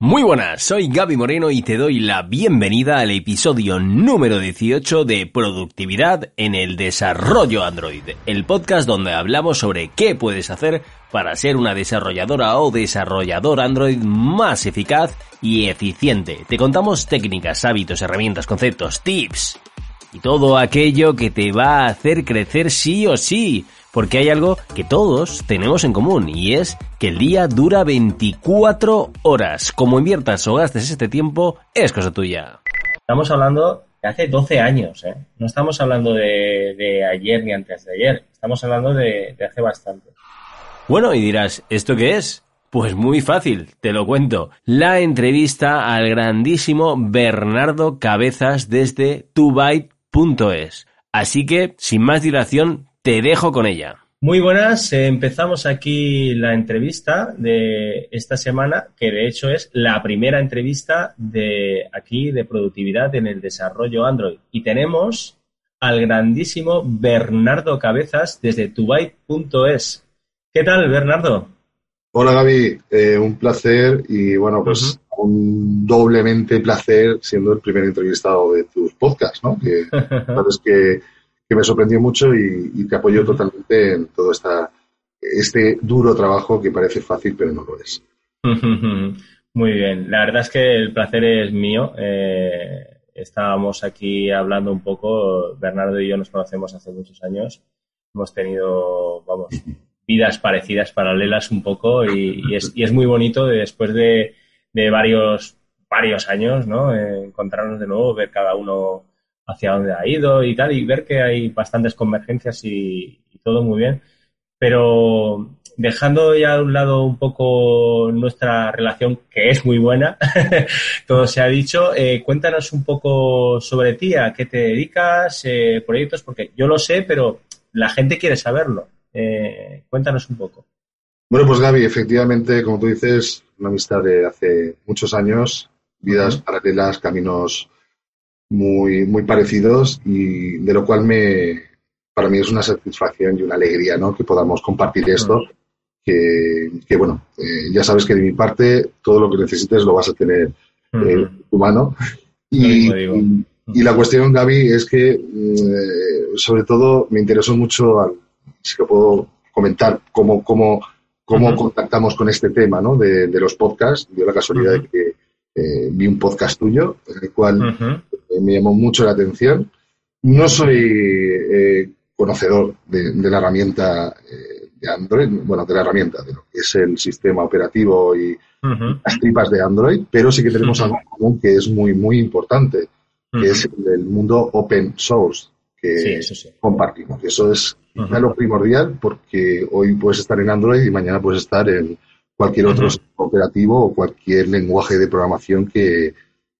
Muy buenas, soy Gaby Moreno y te doy la bienvenida al episodio número 18 de Productividad en el Desarrollo Android, el podcast donde hablamos sobre qué puedes hacer para ser una desarrolladora o desarrollador Android más eficaz y eficiente. Te contamos técnicas, hábitos, herramientas, conceptos, tips y todo aquello que te va a hacer crecer sí o sí porque hay algo que todos tenemos en común y es que el día dura 24 horas. Como inviertas o gastes este tiempo, es cosa tuya. Estamos hablando de hace 12 años, ¿eh? No estamos hablando de, ayer ni antes de ayer, estamos hablando de, de hace bastante. Bueno, y dirás, ¿esto qué es? Pues muy fácil, te lo cuento. La entrevista al grandísimo Bernardo Cabezas desde tubyte.es. Así que, sin más dilación, te dejo con ella. Muy buenas, eh, empezamos aquí la entrevista de esta semana, que de hecho es la primera entrevista de aquí de productividad en el desarrollo Android. Y tenemos al grandísimo Bernardo Cabezas desde tubyte.es. ¿Qué tal, Bernardo? Hola, Gaby. Eh, un placer y bueno, pues un doblemente placer siendo el primer entrevistado de tus podcasts, ¿no? Que sabes que que me sorprendió mucho y, te apoyo totalmente en todo esta, este duro trabajo que parece fácil, pero no lo es. Muy bien, la verdad es que el placer es mío. Eh, estábamos aquí hablando un poco, Bernardo y yo nos conocemos hace muchos años, hemos tenido, vamos, vidas parecidas, paralelas un poco y, es, y es, muy bonito después de, de, varios, varios años, ¿no? Eh, encontrarnos de nuevo, ver cada uno hacia dónde ha ido y tal, y ver que hay bastantes convergencias y, todo muy bien. Pero dejando ya a un lado un poco nuestra relación, que es muy buena, todo se ha dicho, eh, cuéntanos un poco sobre ti, a qué te dedicas, eh, proyectos, porque yo lo sé, pero la gente quiere saberlo. Eh, cuéntanos un poco. Bueno, pues Gaby, efectivamente, como tú dices, una amistad de hace muchos años, vidas paralelas, caminos muy, muy parecidos y de lo cual me, para mí es una satisfacción y una alegría ¿no? que podamos compartir esto. Que, que bueno, eh, ya sabes que de mi parte todo lo que necesites lo vas a tener eh, tu mano. Y, y, la cuestión, Gaby, es que mm, sobre todo me interesó mucho, si lo puedo comentar, cómo, cómo, cómo contactamos con este tema ¿no? de, de los podcasts. Dio la casualidad de que eh, vi un podcast tuyo, en el cual me llamó mucho la atención. No soy eh, conocedor de, la herramienta eh, de Android, bueno, de la herramienta, de lo que es el sistema operativo y las tripas de Android, pero sí que tenemos algo común que es muy, muy importante, que es el, mundo open source que compartimos. Eso es lo primordial porque hoy puedes estar en Android y mañana puedes estar en cualquier otro operativo o cualquier lenguaje de programación que,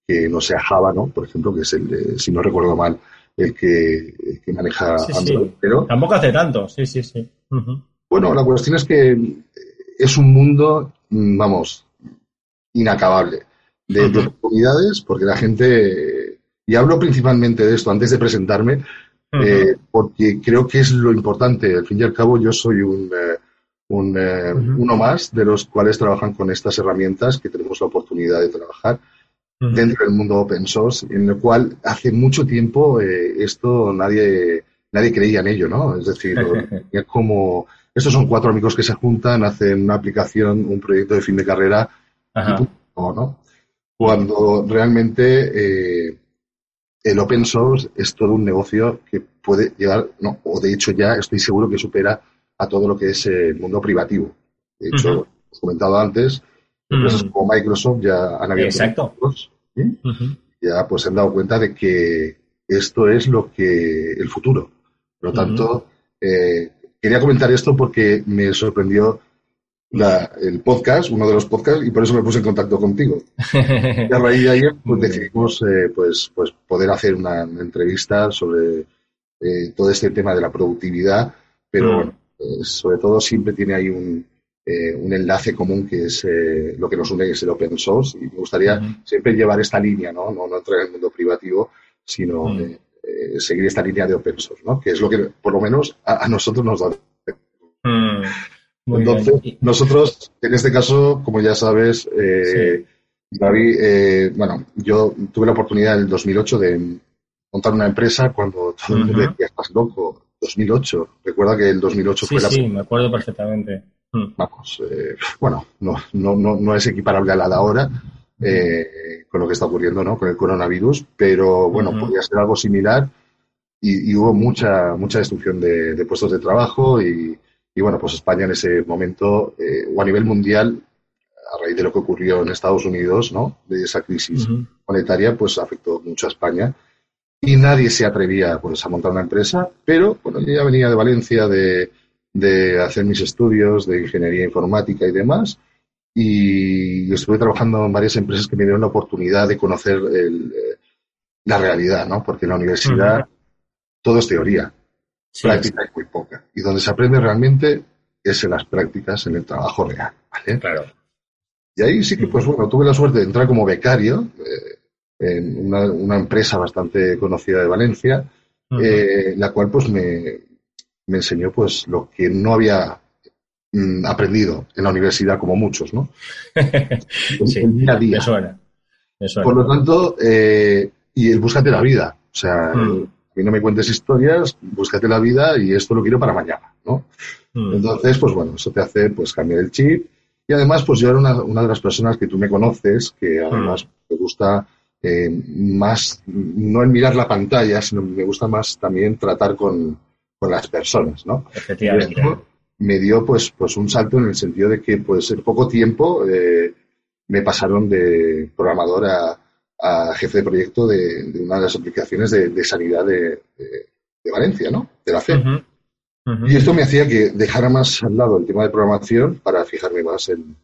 que no sea Java, ¿no? Por ejemplo, que es el, si no recuerdo mal, el que, maneja Android. Pero, Tampoco hace tanto, sí, sí, sí. Bueno, la cuestión es que es un mundo, mm, vamos, inacabable de, oportunidades, porque la gente, y hablo principalmente de esto antes de presentarme, eh, porque creo que es lo importante. Al fin y al cabo, yo soy un, eh, un eh, uno más de los cuales trabajan con estas herramientas que tenemos la oportunidad de trabajar dentro del mundo open source, en el cual hace mucho tiempo eh, esto nadie, nadie creía en ello, ¿no? Es decir, es como, estos son cuatro amigos que se juntan, hacen una aplicación, un proyecto de fin de carrera, ¿no? Cuando realmente eh, el open source es todo un negocio que puede llegar, no, o de hecho ya estoy seguro que supera a todo lo que es el mundo privativo. De hecho, uh he comentado antes, Empresas mm. como Microsoft ya han abierto Exacto. ya pues se han dado cuenta de que esto es lo que el futuro. Por lo tanto, eh, quería comentar esto porque me sorprendió el podcast, uno de los podcasts, y por eso me puse en contacto contigo. y a raíz de ahí pues, decidimos eh, pues, pues poder hacer una, entrevista sobre eh, todo este tema de la productividad, pero mm. bueno, sobre todo siempre tiene ahí un, eh, un enlace común que es eh, lo que nos une, que es el open source. Y me gustaría siempre llevar esta línea, ¿no? No, no entrar en el mundo privativo, sino eh, seguir esta línea de open source, ¿no? Que es lo que, por lo menos, a, nosotros nos da. Entonces, nosotros, en este caso, como ya sabes, David, eh, bueno, yo tuve la oportunidad en el 2008 de montar una empresa cuando todo el mundo decía, estás loco, 2008. Recuerda que el 2008 sí, fue la... Sí, me acuerdo perfectamente. Mm. Vamos, eh, bueno, no, no, no, no, es equiparable a la de ahora eh, con lo que está ocurriendo ¿no? con el coronavirus, pero bueno, podría ser algo similar y, hubo mucha, mucha destrucción de, puestos de trabajo y, y, bueno, pues España en ese momento, eh, o a nivel mundial, a raíz de lo que ocurrió en Estados Unidos, ¿no? de esa crisis monetaria, pues afectó mucho a España y nadie se atrevía pues, a montar una empresa, pero bueno, yo ya venía de Valencia de, de hacer mis estudios de ingeniería informática y demás, y estuve trabajando en varias empresas que me dieron la oportunidad de conocer el, eh, la realidad, ¿no? Porque en la universidad todo es teoría, práctica es muy poca, y donde se aprende realmente es en las prácticas, en el trabajo real, ¿vale? Claro. Y ahí sí que, pues bueno, tuve la suerte de entrar como becario. Eh, en una, empresa bastante conocida de Valencia, eh, la cual pues me, enseñó pues lo que no había mm, aprendido en la universidad como muchos, ¿no? el día a día. Por lo tanto, eh, y el búscate la vida. O sea, mm. a mí no me cuentes historias, búscate la vida y esto lo quiero para mañana, ¿no? Mm. Entonces, pues bueno, eso te hace pues cambiar el chip. Y además, pues yo era una, una de las personas que tú me conoces, que además te gusta eh, más, no en mirar la pantalla, sino me gusta más también tratar con, con las personas, ¿no? Efectivamente. me dio pues, pues un salto en el sentido de que pues en poco tiempo eh, me pasaron de programador a, jefe de proyecto de, una de las aplicaciones de, sanidad de, Valencia, ¿no? De la fe. Y esto me hacía que dejara más al lado el tema de programación para fijarme más en,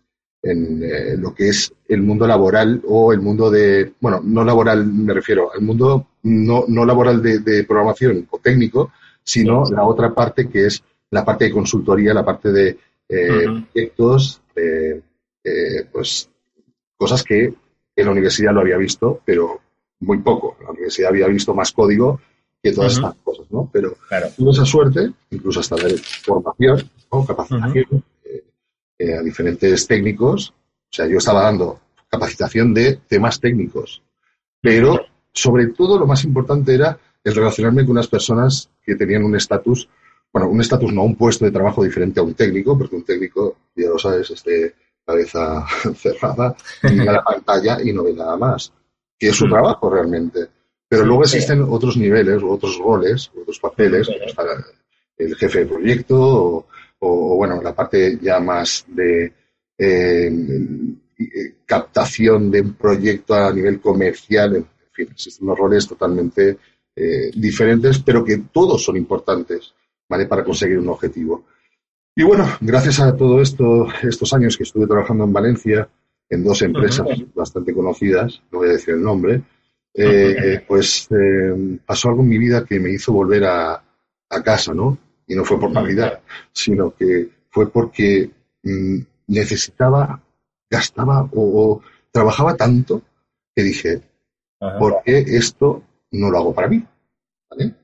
en eh, lo que es el mundo laboral o el mundo de, bueno, no laboral me refiero, al mundo no, no laboral de, programación o técnico, sino la otra parte que es la parte de consultoría, la parte de eh, proyectos, eh, pues cosas que en la universidad lo había visto, pero muy poco. La universidad había visto más código que todas estas cosas, ¿no? Pero tuve esa suerte, incluso hasta de formación o capacitación eh, a diferentes técnicos. O sea, yo estaba dando capacitación de temas técnicos, pero sobre todo lo más importante era el relacionarme con unas personas que tenían un estatus, bueno, un estatus no, un puesto de trabajo diferente a un técnico, porque un técnico, ya lo sabes, este cabeza cerrada, mira la pantalla y no ve nada más, que es su trabajo realmente. Pero luego existen otros niveles, otros roles, otros papeles, para el jefe de proyecto o, o, bueno, la parte ya más de eh, captación de un proyecto a nivel comercial, en fin, existen unos roles totalmente eh, diferentes, pero que todos son importantes, ¿vale? Para conseguir un objetivo. Y bueno, gracias a todo esto, estos años que estuve trabajando en Valencia, en dos empresas bastante conocidas, no voy a decir el nombre, eh, pues pasó algo en mi vida que me hizo volver a, a casa, ¿no? Y no fue por Navidad, sino que fue porque mm, necesitaba, gastaba o, trabajaba tanto que dije, ¿por qué esto no lo hago para mí?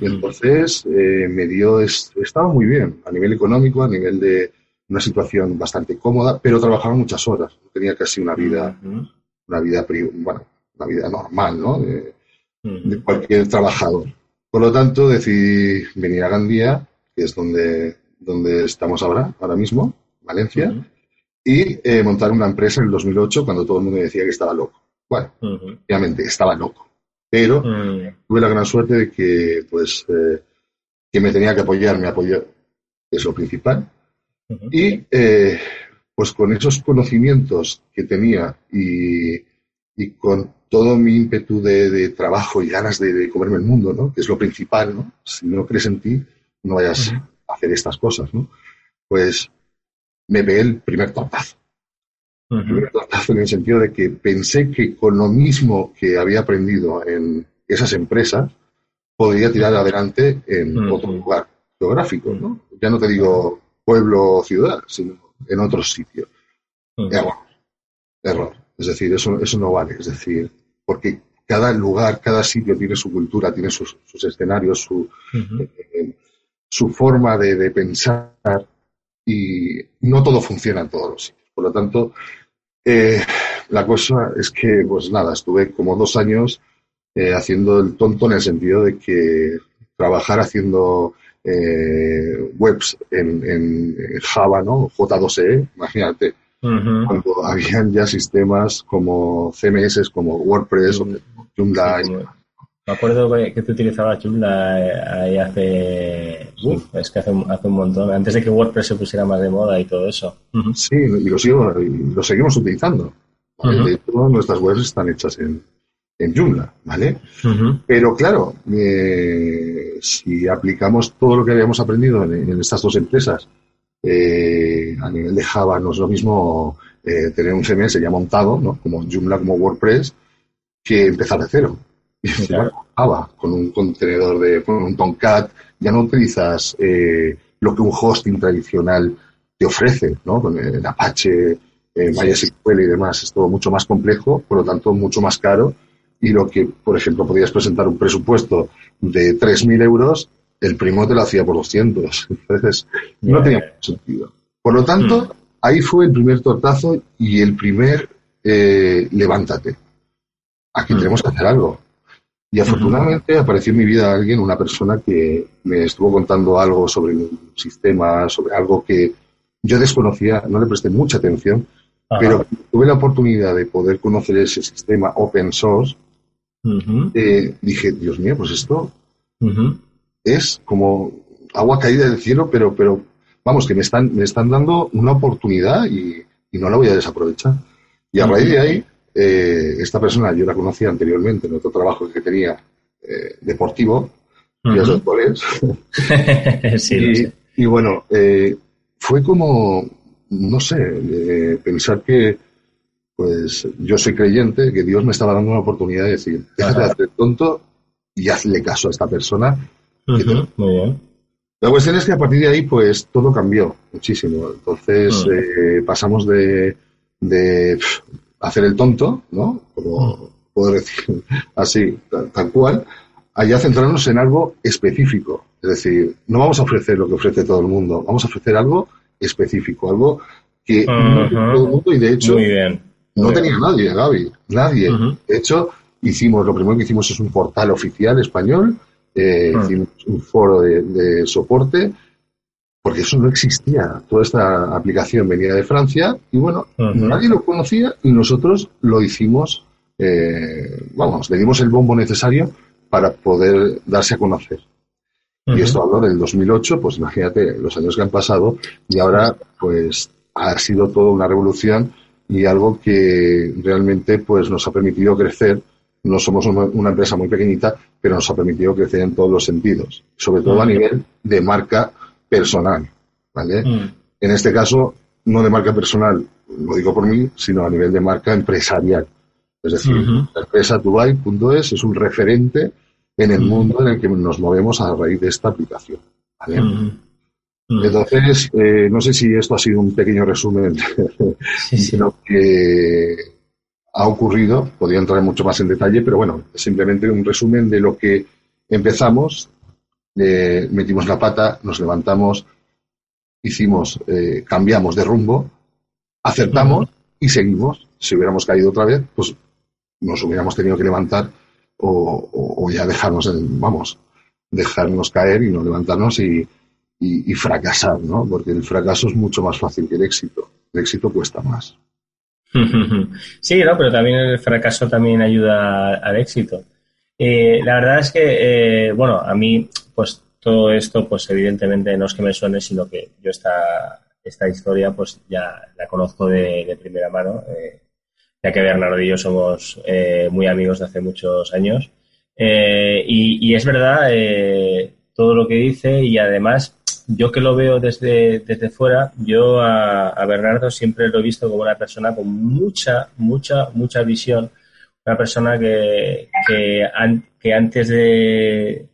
Y entonces eh, me dio, estaba muy bien a nivel económico, a nivel de una situación bastante cómoda, pero trabajaba muchas horas. Tenía casi una vida, una vida, bueno, una vida normal, ¿no? de cualquier trabajador. Por lo tanto, decidí venir a Gandía, que es donde, donde estamos ahora, ahora mismo, Valencia, y eh, montar una empresa en el 2008 cuando todo el mundo decía que estaba loco. Bueno, obviamente estaba loco, pero tuve la gran suerte de que, pues, eh, que me tenía que apoyar, me apoyó, es lo principal. Y eh, pues con esos conocimientos que tenía y, y con todo mi ímpetu de, trabajo y ganas de, comerme el mundo, ¿no? Que es lo principal, ¿no? Si no crees en ti, no vayas a hacer estas cosas, ¿no? Pues me ve el primer tortazo. En el sentido de que pensé que con lo mismo que había aprendido en esas empresas, podría tirar adelante en otro lugar geográfico, ¿no? Ya no te digo pueblo o ciudad, sino en otro sitio. Error. Error. Es decir, eso, eso no vale. Es decir, porque cada lugar, cada sitio tiene su cultura, tiene sus, escenarios, su, eh, su forma de, pensar y no todo funciona en todos los sitios. Por lo tanto, Eh, la cosa es que, pues nada, estuve como dos años eh, haciendo el tonto en el sentido de que trabajar haciendo eh, webs en, en, Java, ¿no? J2E, imagínate, cuando habían ya sistemas como CMS, como WordPress o Joomla. Me acuerdo que tú utilizabas Joomla eh, ahí hace... Uf, es que hace, hace, un montón, antes de que WordPress se pusiera más de moda y todo eso. Sí, y lo, sigo, y lo seguimos utilizando. De hecho, nuestras webs están hechas en, en Joomla, ¿vale? Pero claro, eh, si aplicamos todo lo que habíamos aprendido en, estas dos empresas, eh, a nivel de Java no es lo mismo eh, tener un CMS ya montado, ¿no? Como Joomla, como WordPress, que empezar de cero. Y Java, con un contenedor de, con un Tomcat, ya no utilizas lo que un hosting tradicional te ofrece, ¿no? Con el Apache, MySQL y demás. Es todo mucho más complejo, por lo tanto, mucho más caro y lo que, por ejemplo, podías presentar un presupuesto de 3.000 euros, el primo te lo hacía por 200. Entonces, no tenía sentido. Por lo tanto, mm. ahí fue el primer tortazo y el primer eh, levántate. Aquí mm. tenemos que hacer algo. Y afortunadamente apareció en mi vida alguien, una persona que me estuvo contando algo sobre un sistema, sobre algo que yo desconocía, no le presté mucha atención, pero tuve la oportunidad de poder conocer ese sistema open source eh, dije, Dios mío, pues esto es como agua caída del cielo, pero, pero vamos, que me están, me están dando una oportunidad y, no la voy a desaprovechar. Y a raíz de ahí, eh, esta persona yo la conocía anteriormente en otro trabajo que tenía eh, deportivo, y y, bueno, fue como, no sé, pensar que pues yo soy creyente que Dios me estaba dando una oportunidad de decir, déjate de hacer tonto y hazle caso a esta persona. Muy bien. La cuestión es que a partir de ahí, pues todo cambió muchísimo. Entonces eh, pasamos de, hacer el tonto, ¿no? Como puedo decir así, tal, cual, a ya centrarnos en algo específico. Es decir, no vamos a ofrecer lo que ofrece todo el mundo, vamos a ofrecer algo específico, algo que no todo el mundo y de hecho Muy bien no tenía nadie, Gaby, nadie. De hecho, hicimos, lo primero que hicimos es un portal oficial español, eh, hicimos un foro de, soporte, porque eso no existía. Toda esta aplicación venía de Francia y bueno, nadie lo conocía y nosotros lo hicimos, eh, vamos, le dimos el bombo necesario para poder darse a conocer. Y esto hablo del 2008, pues imagínate los años que han pasado y ahora pues ha sido toda una revolución y algo que realmente pues nos ha permitido crecer. No somos una, empresa muy pequeñita, pero nos ha permitido crecer en todos los sentidos, sobre todo a nivel de marca personal, ¿vale? Mm. En este caso, no de marca personal, lo digo por mí, sino a nivel de marca empresarial. Es decir, la empresa Dubai.es es un referente en el mm. mundo en el que nos movemos a raíz de esta aplicación. ¿vale? Mm. Entonces, eh, no sé si esto ha sido un pequeño resumen de lo que ha ocurrido. Podría entrar mucho más en detalle, pero bueno, simplemente un resumen de lo que empezamos, eh, metimos la pata, nos levantamos, hicimos, eh, cambiamos de rumbo, acertamos y seguimos. Si hubiéramos caído otra vez, pues nos hubiéramos tenido que levantar o, ya dejarnos, vamos, dejarnos caer y no levantarnos y y, fracasar, ¿no? Porque el fracaso es mucho más fácil que el éxito. El éxito cuesta más. Sí, no, pero también el fracaso también ayuda al éxito. Eh, la verdad es que, eh, bueno, a mí, pues todo esto, pues evidentemente no es que me suene, sino que yo esta, esta historia, pues ya la conozco de, primera mano, eh, ya que Bernardo y yo somos muy amigos de hace muchos años. Y, y, es verdad todo lo que dice y además yo que lo veo desde, desde fuera, yo a, Bernardo siempre lo he visto como una persona con mucha, mucha, mucha visión, una persona que, que, antes de,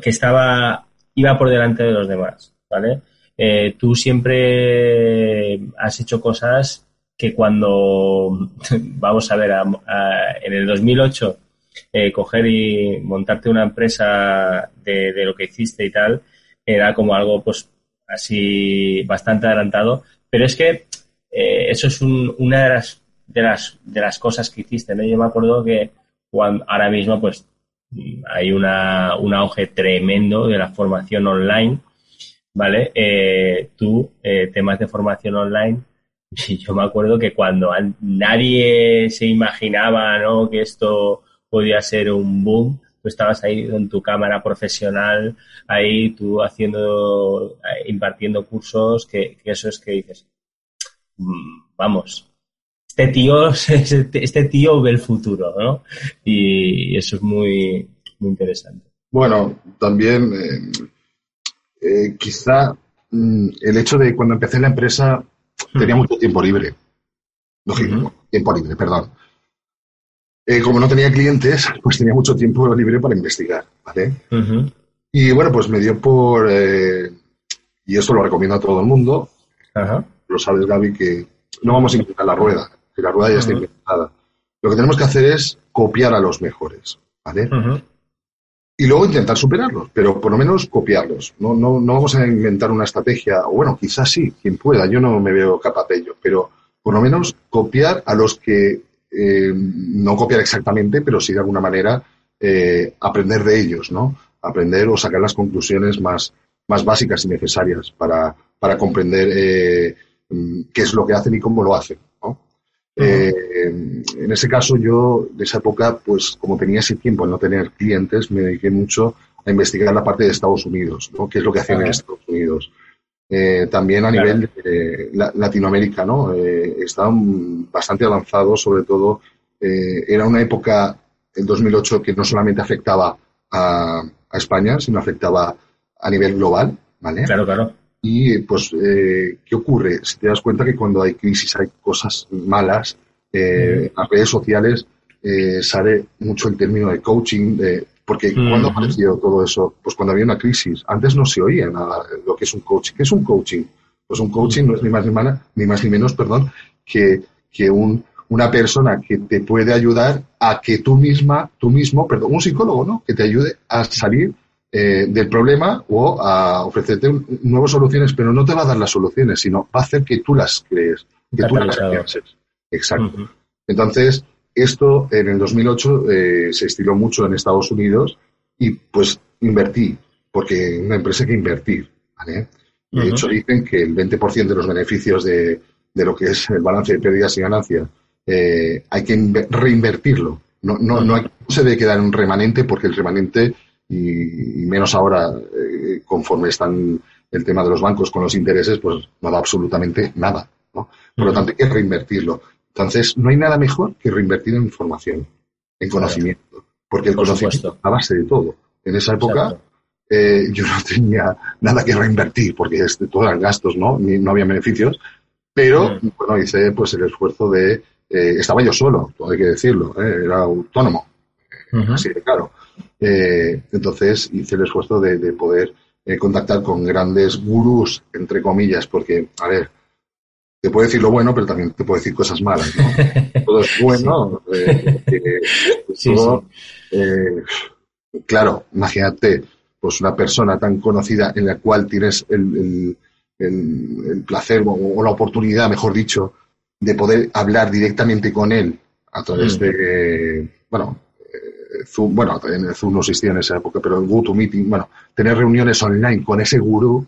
que estaba, iba por delante de los demás, ¿vale? Eh, tú siempre has hecho cosas que cuando, vamos a ver, en el 2008, eh, coger y montarte una empresa de, de lo que hiciste y tal, era como algo pues así bastante adelantado, pero es que eh, eso es una de las de las, de las cosas que hiciste, ¿no? Yo me acuerdo que ahora mismo, pues, hay una, un auge tremendo de la formación online, ¿vale? Eh, tú, eh, temas de formación online, yo me acuerdo que cuando nadie se imaginaba, ¿no? Que esto podía ser un boom, tú estabas ahí con tu cámara profesional, ahí tú haciendo, impartiendo cursos, que, eso es que dices, mm, vamos, este tío, este tío ve el futuro, ¿no? Y eso es muy, muy interesante. Bueno, también eh, eh, quizá mm, el hecho de cuando empecé la empresa tenía mucho tiempo libre. Lógico, tiempo libre, perdón. Eh, como no tenía clientes, pues tenía mucho tiempo libre para investigar, ¿vale? Y bueno, pues me dio por, y esto lo recomiendo a todo el mundo, lo sabes Gaby, que no vamos a inventar la rueda, que la rueda ya está inventada. Lo que tenemos que hacer es copiar a los mejores, ¿vale? Y luego intentar superarlos, pero por lo menos copiarlos. No, no, no vamos a inventar una estrategia, o bueno, quizás sí, quien pueda, yo no me veo capaz de ello, pero por lo menos copiar a los que eh, no copiar exactamente, pero sí de alguna manera eh, aprender de ellos, ¿no? Aprender o sacar las conclusiones más, más básicas y necesarias para, para comprender eh, qué es lo que hacen y cómo lo hacen, ¿no? en ese caso yo, de esa época, pues como tenía ese tiempo en no tener clientes, me dediqué mucho a investigar la parte de Estados Unidos, ¿no? ¿Qué es lo que hacen en Estados Unidos? Eh, también a nivel de Latinoamérica, ¿no? Eh, estaban bastante avanzados, sobre todo, eh, era una época, el 2008, que no solamente afectaba a, España, sino afectaba a nivel global, ¿vale? Claro, claro. Y, pues, ¿qué ocurre? Si te das cuenta que cuando hay crisis, hay cosas malas, las redes sociales sale mucho el término de coaching, de porque ¿cuándo apareció todo eso? Pues cuando había una crisis. Antes no se oía nada lo que es un coaching. ¿Qué es un coaching? Pues un coaching no es ni más ni, menos, ni, más, ni menos perdón, que, que un, una persona que te puede ayudar a que tú misma, tú mismo, perdón, un psicólogo, ¿no? Que te ayude a salir eh, del problema o a ofrecerte nuevas soluciones, pero no te va a dar las soluciones, sino va a hacer que tú las crees, que tú las pienses. Exacto. Entonces, esto en el 2008 eh, se estiló mucho en Estados Unidos y pues invertí, porque una empresa hay que invertir. ¿vale? De hecho, dicen que el 20% de los beneficios de, lo que es el balance de pérdidas y ganancias eh, hay que reinvertirlo. No, no, no, se debe quedar un remanente porque el remanente, y, menos ahora eh, conforme están el tema de los bancos con los intereses, pues no da absolutamente nada. ¿no? Por lo tanto, hay que reinvertirlo. Entonces, no hay nada mejor que reinvertir en información, en conocimiento, porque el conocimiento es la base de todo. En esa época eh, yo no tenía nada que reinvertir, porque este, todos eran gastos, ¿no? no había beneficios, pero, bueno, hice pues el esfuerzo de... Eh, estaba yo solo, todo hay que decirlo, ¿eh? era autónomo, así de claro. Entonces hice el esfuerzo de, de poder contactar con grandes gurús, entre comillas, porque, a ver, te puede decir lo bueno, pero también te puede decir cosas malas, ¿no? todo es bueno. Eh, eh, claro, imagínate, pues una persona tan conocida en la cual tienes el, placer o, la oportunidad, mejor dicho, de poder hablar directamente con él a través mm. de, bueno, eh, Zoom, bueno, en Zoom no existía en esa época, pero el GoToMeeting, bueno, tener reuniones online con ese gurú,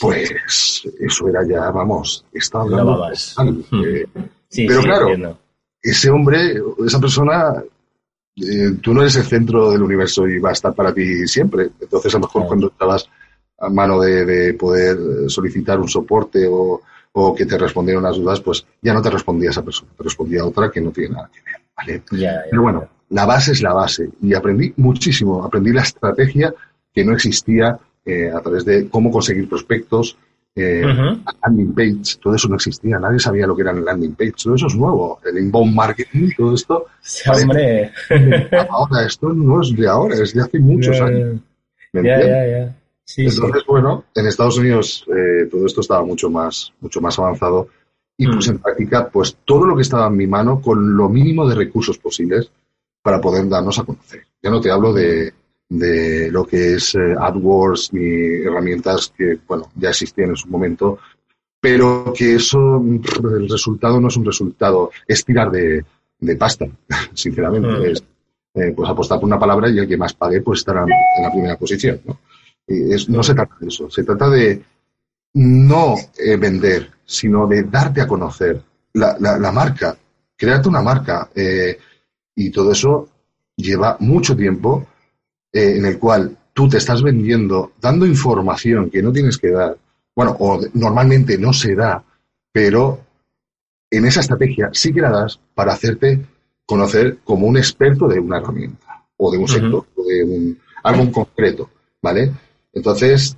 pues eso era ya, vamos, estaba hablando. Eh, pero claro, ese hombre, esa persona, eh, tú no eres el centro del universo y va a estar para ti siempre. Entonces, a lo mejor cuando estabas a mano de, poder solicitar un soporte o, que te respondieran las dudas, pues ya no te respondía esa persona, te respondía otra que no tiene nada que ver. ¿vale? Pero bueno, la base es la base. Y aprendí muchísimo, aprendí la estrategia que no existía eh, a través de cómo conseguir prospectos, eh, landing page, todo eso no existía, nadie sabía lo que era el landing page, todo eso es nuevo, el inbound marketing, todo esto. hombre. ahora, esto no es de ahora, es de hace muchos años. Entonces, bueno, en Estados Unidos eh, todo esto estaba mucho más, mucho más avanzado y pues en práctica, pues todo lo que estaba en mi mano con lo mínimo de recursos posibles para poder darnos a conocer. Ya no te hablo de, de lo que es eh, AdWords ni herramientas que, bueno, ya existían en su momento, pero que eso, el resultado no es un resultado, es tirar de, pasta, sinceramente. Mm. Es, eh, pues apostar por una palabra y el que más pague pues estará en la primera posición. ¿no? es, no se trata de eso, se trata de no eh, vender, sino de darte a conocer la, la, marca, crearte una marca. Eh, y todo eso lleva mucho tiempo en el cual tú te estás vendiendo, dando información que no tienes que dar, bueno, o normalmente no se da, pero en esa estrategia sí que la das para hacerte conocer como un experto de una herramienta o de un sector o de un, algo en concreto, ¿vale? Entonces,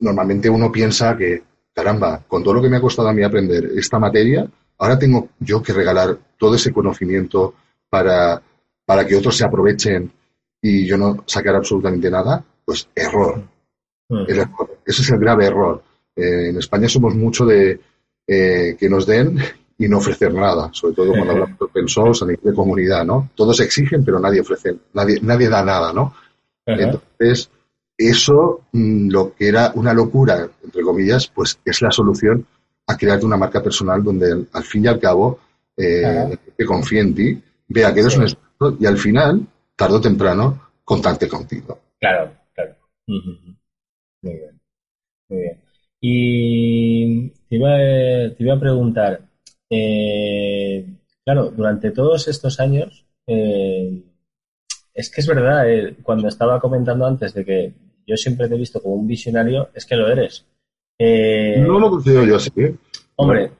normalmente uno piensa que, caramba, con todo lo que me ha costado a mí aprender esta materia, ahora tengo yo que regalar todo ese conocimiento para, para que otros se aprovechen y yo no sacar absolutamente nada, pues error. error. Ese es el grave error. Eh, en España somos mucho de eh, que nos den y no ofrecer nada, sobre todo cuando hablamos de open source a nivel de comunidad, ¿no? Todos exigen, pero nadie ofrece, nadie, nadie da nada, ¿no? Entonces, eso, mm, lo que era una locura, entre comillas, pues es la solución a crearte una marca personal donde al fin y al cabo eh, que confíe en ti, vea que eres un experto y al final, tarde o temprano, contacte contigo. Claro, claro. Muy bien. Muy bien. Y te iba, te iba a preguntar, eh, claro, durante todos estos años, eh, es que es verdad, eh, cuando estaba comentando antes de que yo siempre te he visto como un visionario, es que lo eres. no lo considero yo así. Hombre,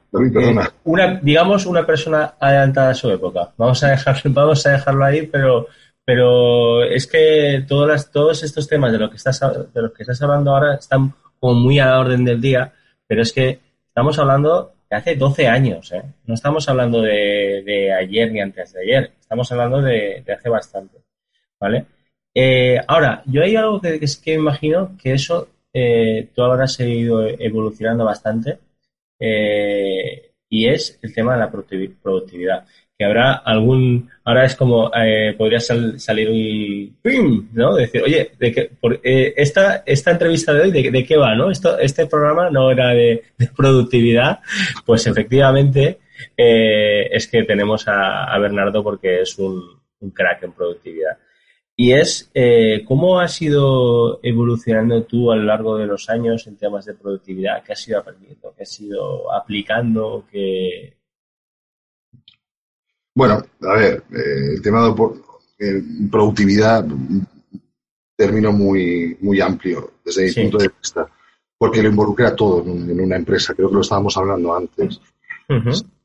una, digamos una persona adelantada a su época. Vamos a, dejar, vamos a dejarlo ahí, pero, pero es que todas todos estos temas de, lo que estás, de los que estás hablando ahora están como muy a la orden del día, pero es que estamos hablando de hace 12 años, ¿eh? No estamos hablando de, ayer ni antes de ayer, estamos hablando de, hace bastante, ¿vale? Eh, ahora, yo hay algo que, es que imagino que eso eh, tú ahora has ido evolucionando bastante eh, y es el tema de la productividad que habrá algún, ahora es como, eh, podría salir un, ¡pim! ¿no? Decir, oye, de que, por, eh, esta, esta entrevista de hoy, ¿de, qué va, no? Esto, este programa no era de, productividad, pues efectivamente eh, es que tenemos a, Bernardo porque es un, crack en productividad. Y es, eh, ¿cómo has ido evolucionando tú a lo largo de los años en temas de productividad? ¿Qué has ido aprendiendo? ¿Qué has ido aplicando? ¿Qué, bueno, a ver, eh, el tema de productividad, término muy, muy amplio desde mi punto de vista, porque lo involucra todo en, una empresa, creo que lo estábamos hablando antes.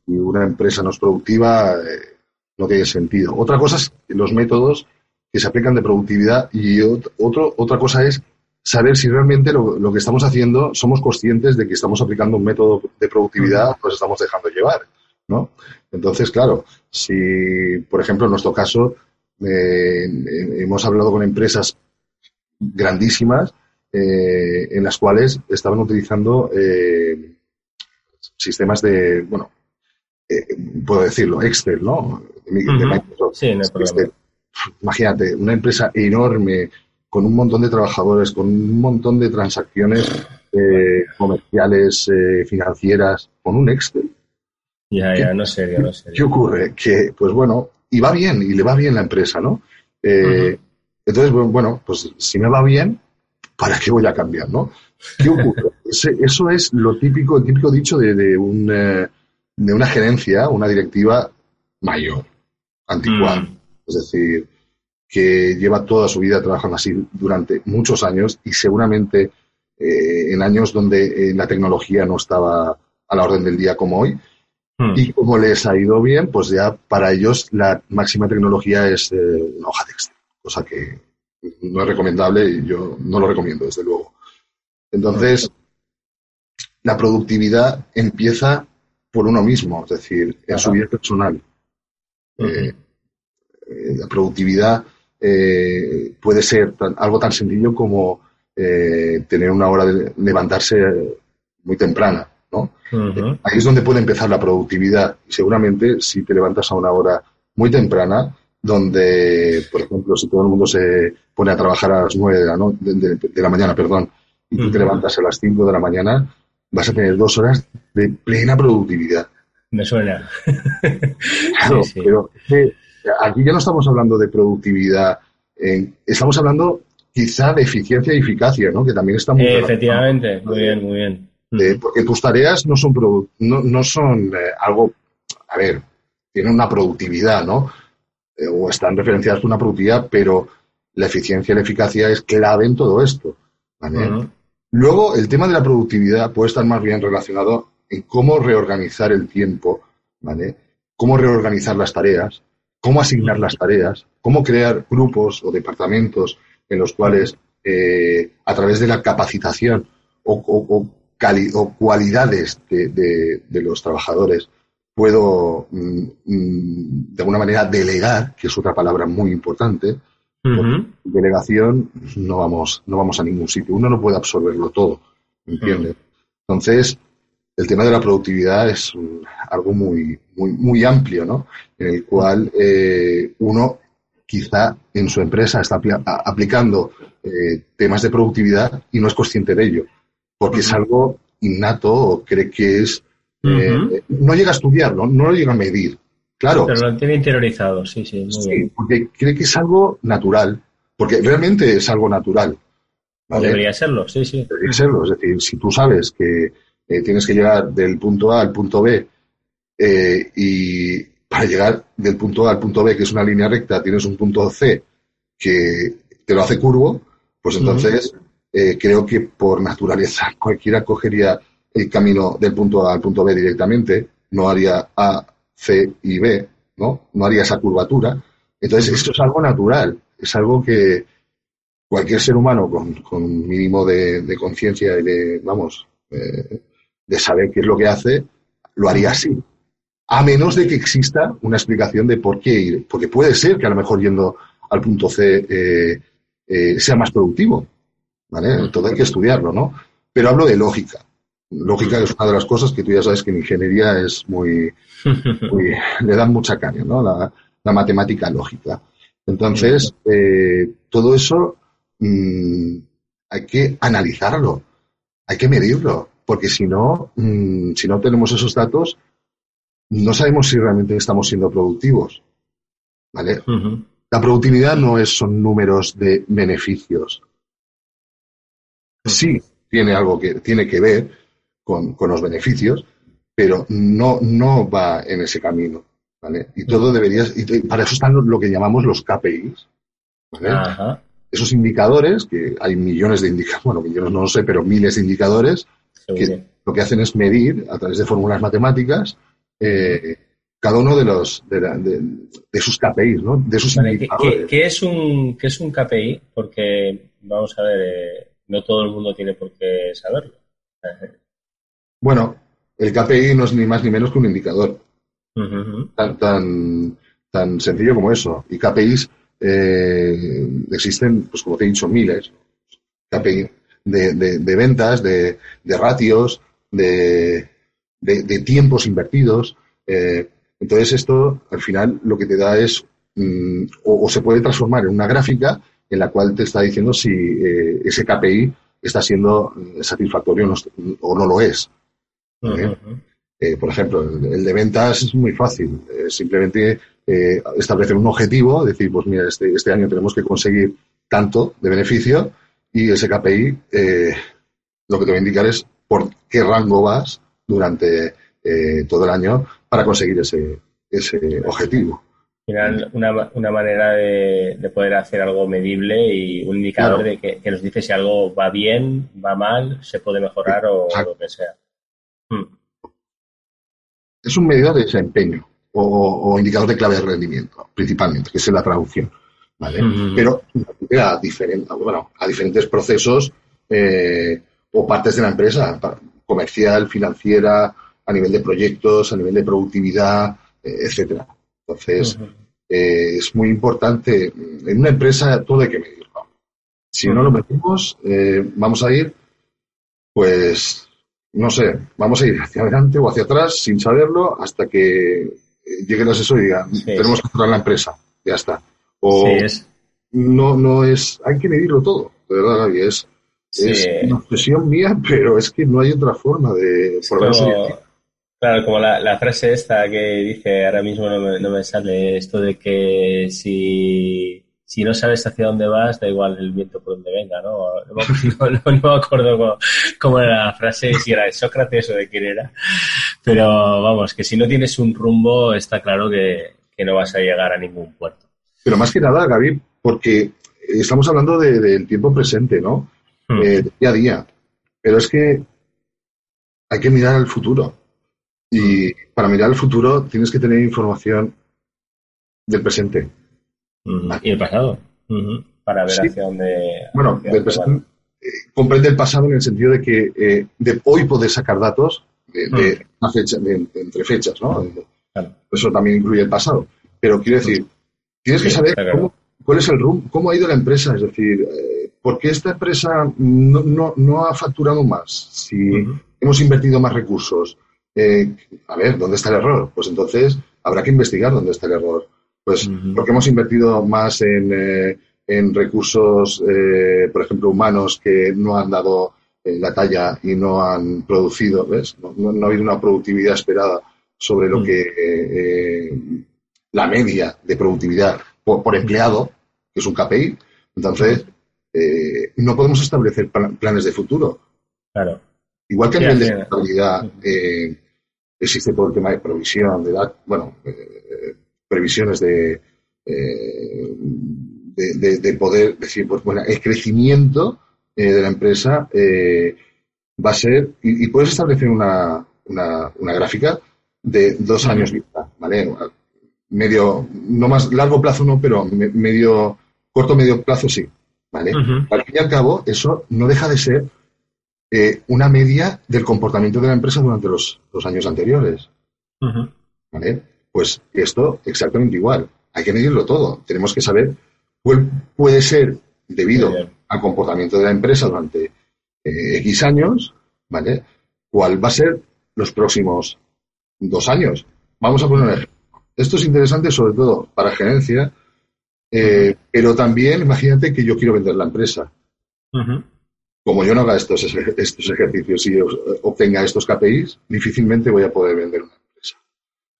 Si una empresa no es productiva, eh, no tiene sentido. Otra cosa es los métodos que se aplican de productividad y otro, otra cosa es saber si realmente lo, lo, que estamos haciendo somos conscientes de que estamos aplicando un método de productividad o nos estamos dejando llevar. ¿no? Entonces, claro, si, por ejemplo, en nuestro caso, eh, hemos hablado con empresas grandísimas eh, en las cuales estaban utilizando eh, sistemas de, bueno, puedo decirlo, Excel, ¿no? Sí, Excel. Imagínate, una empresa enorme con un montón de trabajadores, con un montón de transacciones comerciales, financieras, con un Excel. Ya, ya, no sé, no sé. ¿Qué ocurre? Que, pues bueno, y va bien, y le va bien la empresa, ¿no? Eh, entonces, bueno, pues si me va bien, ¿para qué voy a cambiar, no? ¿Qué ocurre? eso es lo típico, el típico dicho de, de, un, eh, de una gerencia, una directiva mayor, anticuada. Mm. Es decir, que lleva toda su vida trabajando así durante muchos años y seguramente eh, en años donde la tecnología no estaba a la orden del día como hoy, Hmm. Y como les ha ido bien, pues ya para ellos la máxima tecnología es eh, una hoja de Excel, cosa que no es recomendable y yo no lo recomiendo, desde luego. Entonces, la productividad empieza por uno mismo, es decir, en su vida personal. Eh, eh, la productividad puede ser algo tan sencillo como tener una hora de levantarse muy temprana Ahí es donde puede empezar la productividad. Seguramente si te levantas a una hora muy temprana, donde, por ejemplo, si todo el mundo se pone a trabajar a las nueve de la, de, la mañana, perdón, y tú te levantas a las cinco de la mañana, vas a tener dos horas de plena productividad. Me suena. Claro, pero aquí ya no estamos hablando de productividad, estamos hablando quizá de eficiencia y eficacia, ¿no? Que también está muy Efectivamente, muy bien, muy bien. porque tus tareas no son, no, no son eh, algo, a ver, tienen una productividad, ¿no? Eh, o están referenciadas por una productividad, pero la eficiencia y la eficacia es clave en todo esto. ¿vale? Luego, el tema de la productividad puede estar más bien relacionado en cómo reorganizar el tiempo, ¿vale? Cómo reorganizar las tareas, cómo asignar las tareas, cómo crear grupos o departamentos en los cuales, eh, a través de la capacitación o, cualidades de, los trabajadores, puedo, mm, mm, de alguna manera, delegar, que es otra palabra muy importante, Delegación, no vamos, no vamos a ningún sitio. Uno no puede absorberlo todo, ¿entiendes? Entonces, el tema de la productividad es algo muy, muy, muy amplio, ¿no? En el cual eh, uno quizá en su empresa está aplicando eh, temas de productividad y no es consciente de ello, porque es algo innato o cree que es... Eh, no llega a estudiarlo, no lo llega a medir. Claro. Pero lo tiene interiorizado, sí, sí. sí, porque cree que es algo natural, porque realmente es algo natural. Debería serlo, sí, sí. Debería serlo, es decir, si tú sabes que eh, tienes que llegar del punto A al punto B eh, y para llegar del punto A al punto B, que es una línea recta, tienes un punto C que te lo hace curvo, pues entonces eh, creo que por naturaleza cualquiera cogería el camino del punto A al punto B directamente, no haría A, C y B, ¿no? No haría esa curvatura. Entonces, esto es algo natural, es algo que cualquier ser humano con, con mínimo de, conciencia y de, vamos, eh, de saber qué es lo que hace, lo haría así. A menos de que exista una explicación de por qué ir. Porque puede ser que a lo mejor yendo al punto C eh, eh, sea más productivo. ¿Vale? Todo hay que estudiarlo, ¿no? Pero hablo de lógica. Lógica es una de las cosas que tú ya sabes que en ingeniería es muy, le dan mucha caña, ¿no? La, matemática lógica. Entonces, eh, todo eso mm, hay que analizarlo, hay que medirlo, porque si no, mm, si no tenemos esos datos, no sabemos si realmente estamos siendo productivos. ¿Vale? La productividad no es, son números de beneficios. Sí, tiene algo que tiene que ver, con, los beneficios, pero no, no va en ese camino. ¿vale? Y todo debería. Y para eso están lo que llamamos los KPIs. Esos indicadores, que hay millones de indicadores, bueno, millones no lo sé, pero miles de indicadores, que lo que hacen es medir a través de fórmulas matemáticas eh, cada uno de los de, de, sus KPIs, ¿no? De sus. ¿qué, es un, ¿Qué es un KPI? Porque, vamos a ver, eh, no todo el mundo tiene por qué saberlo. Bueno, el KPI no es ni más ni menos que un indicador. tan, tan, tan sencillo como eso. Y KPIs eh, existen, pues como te he dicho, miles. KPI de, ventas, de, ratios, de, tiempos invertidos. Eh, entonces esto al final lo que te da es, mm, o, se puede transformar en una gráfica en la cual te está diciendo si eh, ese KPI está siendo satisfactorio o no lo es. Eh, por ejemplo, el, de ventas es muy fácil. simplemente eh, establecer un objetivo, decir, pues mira, este, este, año tenemos que conseguir tanto de beneficio y ese KPI eh, lo que te va a indicar es por qué rango vas durante todo el año para conseguir ese, ese objetivo. Una, una manera de, poder hacer algo medible y un indicador de que, nos dice si algo va bien, va mal, se puede mejorar o lo que sea. Hmm. Es un medidor de desempeño o, indicador de clave de rendimiento, principalmente, que es la traducción. ¿Vale? Pero a, bueno, a diferentes procesos eh, o partes de la empresa, comercial, financiera, a nivel de proyectos, a nivel de productividad, eh, etcétera. Entonces, eh, es muy importante. En una empresa todo hay que medirlo. Si no lo medimos, vamos a ir, pues, no sé, vamos a ir hacia adelante o hacia atrás sin saberlo hasta que eh, llegue el asesor y diga, tenemos que cerrar la empresa, ya está. O no, no es, hay que medirlo todo, de verdad, Gaby, es Es una obsesión mía, pero es que no hay otra forma de... claro, como la, frase esta que dice, ahora mismo no me, no me sale, esto de que si si no sabes hacia dónde vas, da igual el viento por donde venga, ¿no? No, me acuerdo cómo, era la frase, si era de Sócrates o de quién era. Pero vamos, que si no tienes un rumbo, está claro que, no vas a llegar a ningún puerto. Pero más que nada, Gaby, porque estamos hablando del tiempo presente, ¿no? Hmm. Eh, día a día. Pero es que hay que mirar al futuro. Y para mirar al futuro tienes que tener información del presente. Y el pasado. Para ver hacia dónde. Bueno, eh, comprende el pasado en el sentido de que eh, de hoy poder sacar datos de, una fecha, entre fechas, ¿no? Eso también incluye el pasado. Pero quiero decir, tienes que saber cuál es el rumbo, cómo ha ido la empresa, es decir, eh, ¿por qué esta empresa no, no, ha facturado más? Si hemos invertido más recursos, a ver, ¿dónde está el error? Pues entonces habrá que investigar dónde está el error. Pues porque hemos invertido más en, eh, en recursos, eh, por ejemplo, humanos que no han dado eh, la talla y no han producido, ¿ves? No, ha habido una productividad esperada sobre lo que la media de productividad por, empleado, que es un KPI. Entonces, no podemos establecer planes de futuro. Claro. Igual que a nivel de estabilidad existe todo el tema de provisión, de edad, bueno, previsiones de, eh, de, poder decir, pues bueno, el crecimiento eh, de la empresa eh, va a ser, y, puedes establecer una, una, gráfica de dos años vista, ¿vale? Medio, no más largo plazo no, pero medio, corto medio plazo sí, ¿vale? Al fin y al cabo, eso no deja de ser una media del comportamiento de la empresa durante los, los años anteriores. ¿Vale? Pues esto exactamente igual. Hay que medirlo todo. Tenemos que saber cuál puede ser debido al comportamiento de la empresa durante eh, X años, ¿vale? ¿Cuál va a ser los próximos dos años? Vamos a poner un ejemplo. Esto es interesante sobre todo para gerencia, eh, pero también imagínate que yo quiero vender la empresa. Como yo no haga estos, estos ejercicios y obtenga estos KPIs, difícilmente voy a poder vender una empresa.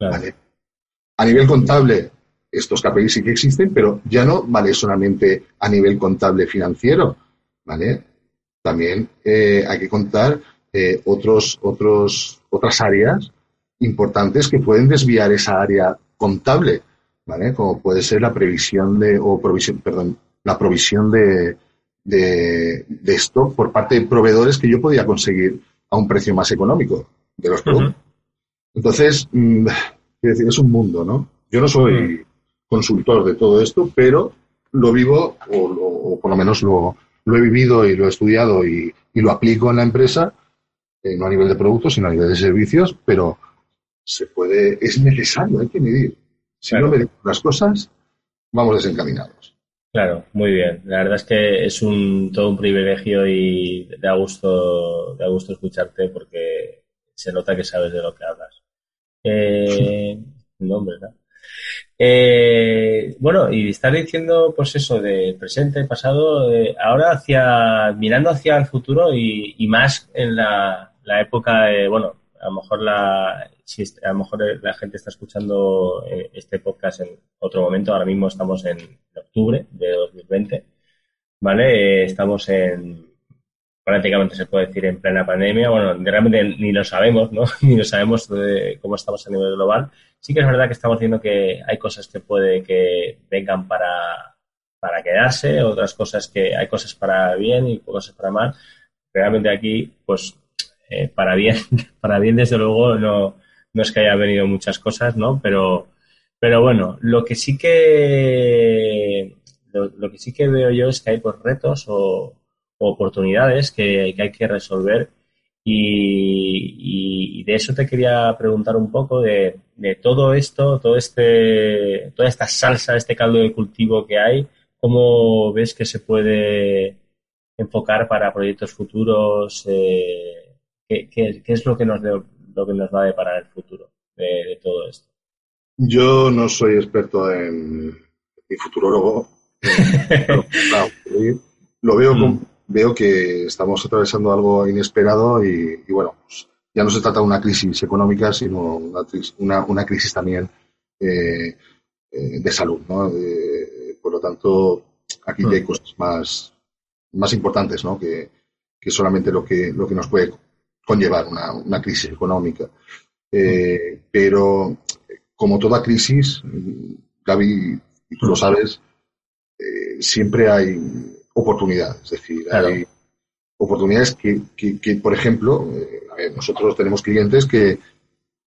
¿vale? A nivel contable, estos KPIs sí que existen, pero ya no vale solamente a nivel contable financiero, ¿vale? También eh, hay que contar eh, otros, otros, otras áreas importantes que pueden desviar esa área contable, ¿vale? Como puede ser la previsión de, o provisión, perdón, la provisión de, de, de stock por parte de proveedores que yo podía conseguir a un precio más económico de los productos. Entonces, mm, es decir, es un mundo, ¿no? Yo no soy consultor de todo esto, pero lo vivo, o, por lo menos lo, he vivido y lo he estudiado y, lo aplico en la empresa, eh, no a nivel de productos, sino a nivel de servicios, pero se puede, es necesario, hay que medir. Si no medimos las cosas, vamos desencaminados. Claro, muy bien. La verdad es que es un todo un privilegio y da gusto, da gusto escucharte porque se nota que sabes de lo que hablas. Eh, nombre, eh, bueno, y estar diciendo, pues eso, de presente, pasado, ahora hacia, mirando hacia el futuro y, más en la, época de, bueno, a lo mejor la, si a lo mejor la gente está escuchando eh, este podcast en otro momento, ahora mismo estamos en octubre de 2020, ¿vale? estamos en, prácticamente se puede decir en plena pandemia. Bueno, realmente ni lo sabemos, ¿no? ni lo sabemos de cómo estamos a nivel global. Sí que es verdad que estamos viendo que hay cosas que puede que vengan para, para quedarse, otras cosas que hay cosas para bien y cosas para mal. Realmente aquí, pues, eh, para bien, para bien desde luego no, no es que haya venido muchas cosas, ¿no? Pero, pero bueno, lo que sí que lo, que sí que veo yo es que hay pues retos o, oportunidades que, hay que resolver y, de eso te quería preguntar un poco de, todo esto, todo este, toda esta salsa, este caldo de cultivo que hay, ¿cómo ves que se puede enfocar para proyectos futuros? Eh, ¿qué, es lo que, nos lo que nos va a deparar el futuro de, todo esto? Yo no soy experto en, en futurólogo. lo veo como veo que estamos atravesando algo inesperado y, bueno, pues ya no se trata de una crisis económica, sino una, una, crisis también eh, eh, de salud, ¿no? por lo tanto, aquí hay mm. cosas más, más importantes, ¿no? Que, que, solamente lo que, lo que nos puede conllevar una, una crisis económica. Eh, pero, como toda crisis, Gaby, y tú lo sabes, siempre hay oportunidades. Es decir, hay oportunidades que, que, por ejemplo, eh, nosotros tenemos clientes que,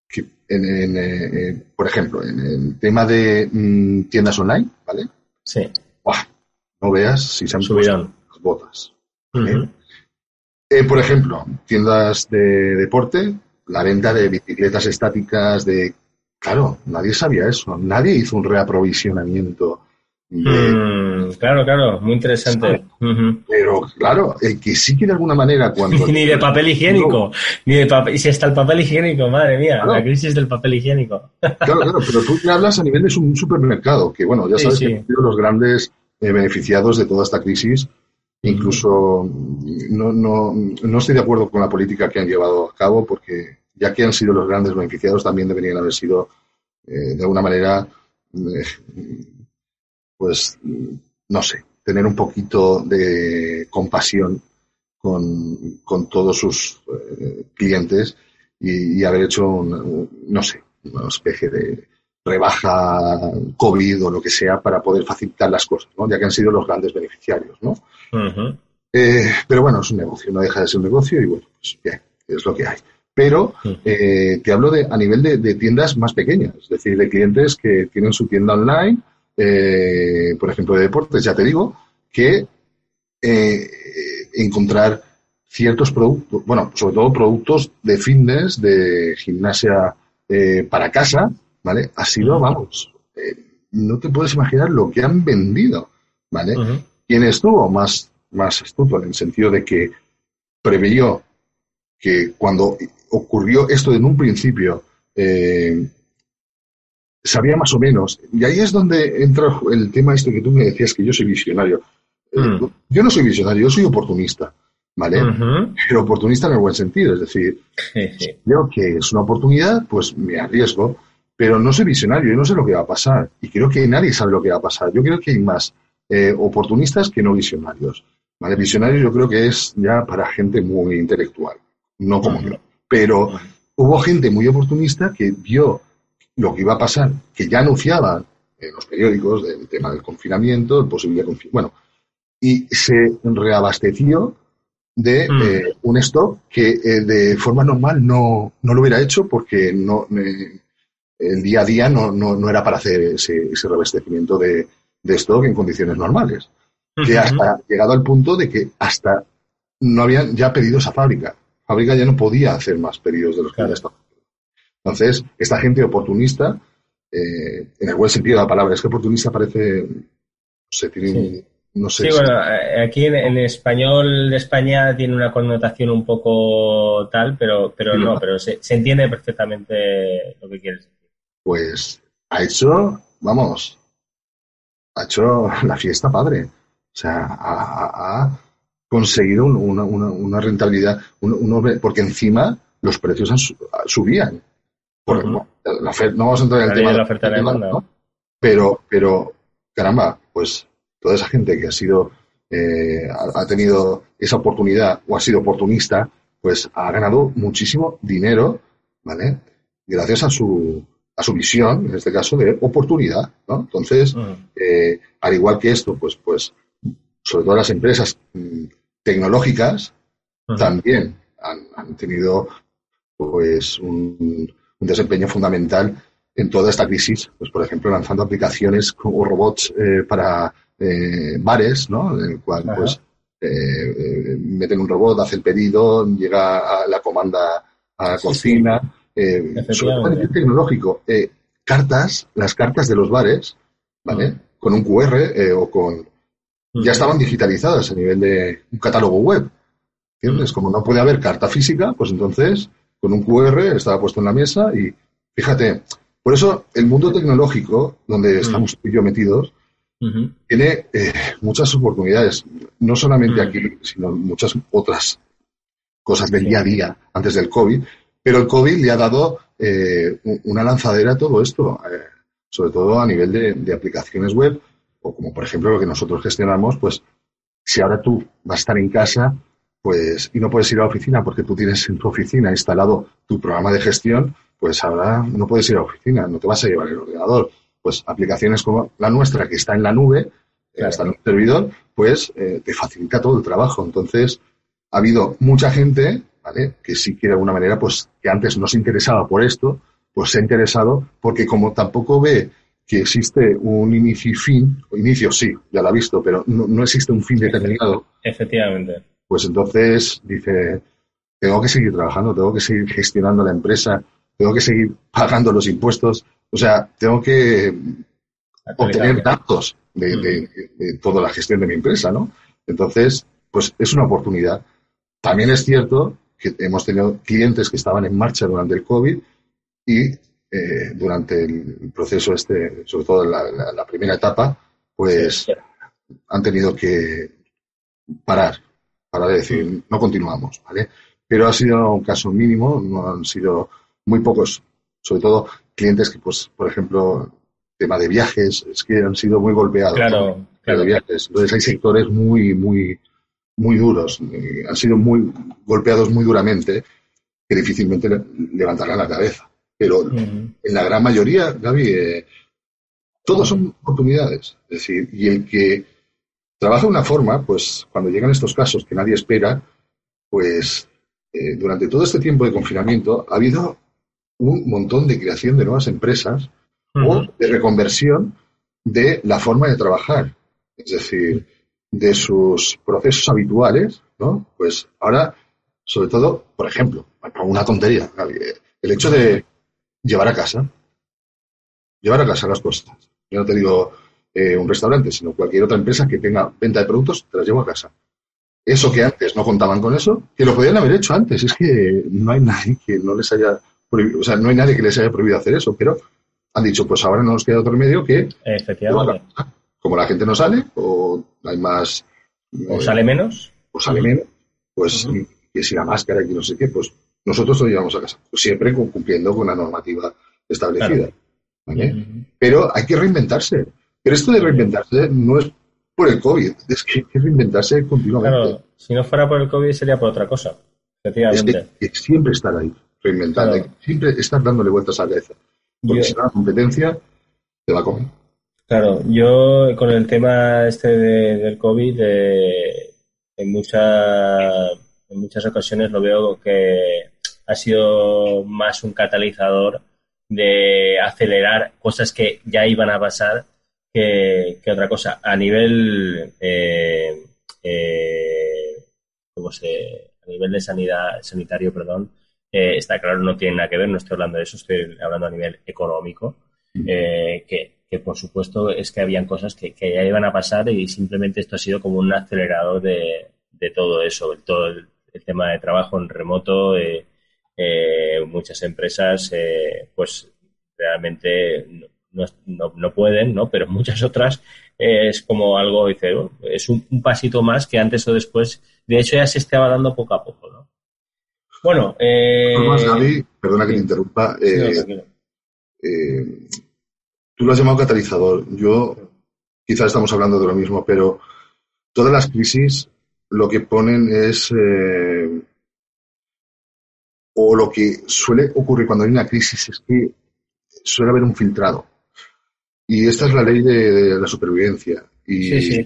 que en, eh, por ejemplo, en el tema de mm, tiendas online, ¿vale? Sí. no veas si se han subido las botas. Eh, por ejemplo, tiendas de deporte, la venta de bicicletas estáticas, de... Claro, nadie sabía eso. Nadie hizo un reaprovisionamiento Mm, claro, claro, muy interesante. Pero claro, el que sí que de alguna manera cuando... ni de papel higiénico, ni de papel... Y si está el papel higiénico, madre mía, la crisis del papel higiénico. claro, claro, pero tú me hablas a nivel de un supermercado, que bueno, ya sabes que han sido los grandes eh, beneficiados de toda esta crisis. Incluso no, no, no estoy de acuerdo con la política que han llevado a cabo, porque ya que han sido los grandes beneficiados, también deberían haber sido, eh, de alguna manera, eh, pues, no sé, tener un poquito de compasión con, con todos sus eh, clientes y, haber hecho, no sé, una especie de rebaja COVID o lo que sea para poder facilitar las cosas, ¿no? ya que han sido los grandes beneficiarios. ¿no? Eh, pero bueno, es un negocio, no deja de ser un negocio y bueno, pues bien, es lo que hay. Pero eh, te hablo de a nivel de, de, tiendas más pequeñas, es decir, de clientes que tienen su tienda online eh, por ejemplo, de deportes, ya te digo, que eh, encontrar ciertos productos, bueno, sobre todo productos de fitness, de gimnasia para casa, ¿vale? Ha sido, vamos, no te puedes imaginar lo que han vendido, ¿vale? ¿Quién estuvo más, más astuto en el sentido de que preveyó que cuando ocurrió esto en un principio, eh, sabía más o menos. Y ahí es donde entra el tema este que tú me decías que yo soy visionario. Eh, mm. Yo no soy visionario, yo soy oportunista, ¿vale? Pero oportunista en el buen sentido, es decir, creo que es una oportunidad, pues me arriesgo, pero no soy visionario, yo no sé lo que va a pasar. Y creo que nadie sabe lo que va a pasar. Yo creo que hay más eh, oportunistas que no visionarios. ¿vale? Visionario yo creo que es ya para gente muy intelectual, no como yo. Pero hubo gente muy oportunista que vio lo que iba a pasar, que ya anunciaban en los periódicos del tema del confinamiento, el posible confinamiento, bueno, y se reabasteció de mm. eh, un stock que eh, de forma normal no, no, lo hubiera hecho porque no eh, el día a día no, no, era para hacer ese, ese de, de, stock en condiciones normales. Que hasta llegado al punto de que hasta no habían ya pedidos a fábrica. fábrica ya no podía hacer más pedidos de los que había estado entonces, esta gente oportunista, eh, en el buen sentido de la palabra, es que oportunista parece, no sé, tiene no sé. Sí, bueno, eh, aquí en, español de España tiene una connotación un poco tal, pero, pero no, pero se, entiende perfectamente lo que quieres decir. Pues ha hecho, vamos, ha hecho la fiesta padre. O sea, ha, conseguido una, rentabilidad, porque encima los precios subían no vamos a entrar en el tema de la oferta de demanda, pero, pero, caramba, pues toda esa gente que ha sido, eh, ha, tenido esa oportunidad o ha sido oportunista, pues ha ganado muchísimo dinero, ¿vale? Gracias a su, a su visión, en este caso, de oportunidad, ¿no? Entonces, eh, al igual que esto, pues, pues, sobre todo las empresas mm, tecnológicas, también han, tenido, pues, un, un desempeño fundamental en toda esta crisis, pues por ejemplo lanzando aplicaciones como robots eh, para eh, bares, ¿no? En el cual pues eh, meten un robot, hace el pedido, llega a la comanda a la cocina, sobre tecnológico. cartas, las cartas de los bares, ¿vale? Con un QR o con ya estaban digitalizadas a nivel de un catálogo web. ¿Entiendes? Como no puede haber carta física, pues entonces con un QR, estaba puesto en la mesa y fíjate, por eso el mundo tecnológico, donde mm. estamos tú y yo metidos, tiene eh, muchas oportunidades, no solamente aquí, sino muchas otras cosas del día a día antes del COVID, pero el COVID le ha dado eh, una lanzadera a todo esto, eh, sobre todo a nivel de, aplicaciones web, o como por ejemplo lo que nosotros gestionamos, pues si ahora tú vas a estar en casa pues y no puedes ir a la oficina porque tú tienes en tu oficina instalado tu programa de gestión, pues ahora no puedes ir a la oficina, no te vas a llevar el ordenador. Pues aplicaciones como la nuestra, que está en la nube, está en un servidor, pues eh, te facilita todo el trabajo. Entonces, ha habido mucha gente, ¿vale? Que sí que de alguna manera, pues, que antes no se interesaba por esto, pues se ha interesado porque como tampoco ve que existe un inicio y fin, inicio sí, ya lo ha visto, pero no, no existe un fin determinado. Efectivamente pues entonces dice, tengo que seguir trabajando, tengo que seguir gestionando la empresa, tengo que seguir pagando los impuestos, o sea, tengo que obtener datos de, toda la gestión de mi empresa, ¿no? Entonces, pues es una oportunidad. También es cierto que hemos tenido clientes que estaban en marcha durante el COVID y eh, durante el proceso este, sobre todo la, la, primera etapa, pues han tenido que parar para decir, no continuamos, ¿vale? Pero ha sido un caso mínimo, no han sido muy pocos, sobre todo clientes que, pues, por ejemplo, tema de viajes, es que han sido muy golpeados. Claro, claro. De viajes. Entonces hay sectores muy, muy, muy duros, han sido muy golpeados muy duramente, que difícilmente levantarán la cabeza. Pero en la gran mayoría, Gaby, eh, todos son oportunidades. Es decir, y el que Trabaja de una forma, pues cuando llegan estos casos que nadie espera, pues eh, durante todo este tiempo de confinamiento ha habido un montón de creación de nuevas empresas o de reconversión de la forma de trabajar. Es decir, de sus procesos habituales, ¿no? Pues ahora, sobre todo, por ejemplo, una tontería, el hecho de llevar a casa, llevar a casa las cosas. Yo no te digo, eh, un restaurante, sino cualquier otra empresa que tenga venta de productos, te las llevo a casa. Eso que antes no contaban con eso, que lo podían haber hecho antes. Es que no hay nadie que no les haya prohibido, o sea, no hay nadie que les haya prohibido hacer eso, pero han dicho, pues ahora no nos queda otro remedio que... Efectivamente. Como la gente no sale, o hay más... o eh, sale menos. O sale menos, pues que si la máscara y no sé qué, pues nosotros lo llevamos a casa, siempre cumpliendo con la normativa establecida. Pero hay que reinventarse. Pero esto de reinventarse no es por el COVID, es que hay que reinventarse continuamente. Claro, si no fuera por el COVID sería por otra cosa, efectivamente. Es que, siempre estar ahí, reinventando, siempre estar dándole vueltas a la cabeza. Porque si no, la competencia te va a comer. Claro, yo con el tema este del COVID, eh, en, muchas en muchas ocasiones lo veo que ha sido más un catalizador de acelerar cosas que ya iban a pasar que, otra cosa. A nivel, eh, eh, se, a nivel de sanidad, sanitario, perdón, eh, está claro, no tiene nada que ver, no estoy hablando de eso, estoy hablando a nivel económico, que, por supuesto es que habían cosas que, ya iban a pasar y simplemente esto ha sido como un acelerador de, todo eso, todo el, tema de trabajo en remoto, muchas empresas, pues realmente no, no, pueden, ¿no? Pero muchas otras eh, es como algo, dice, es un, pasito más que antes o después, de hecho ya se estaba dando poco a poco, ¿no? Bueno, eh... perdona que te interrumpa. Eh, eh, tú lo has llamado catalizador. Yo, quizás estamos hablando de lo mismo, pero todas las crisis lo que ponen es o lo que suele ocurrir cuando hay una crisis es que suele haber un filtrado. Y esta es la ley de, la supervivencia. Y,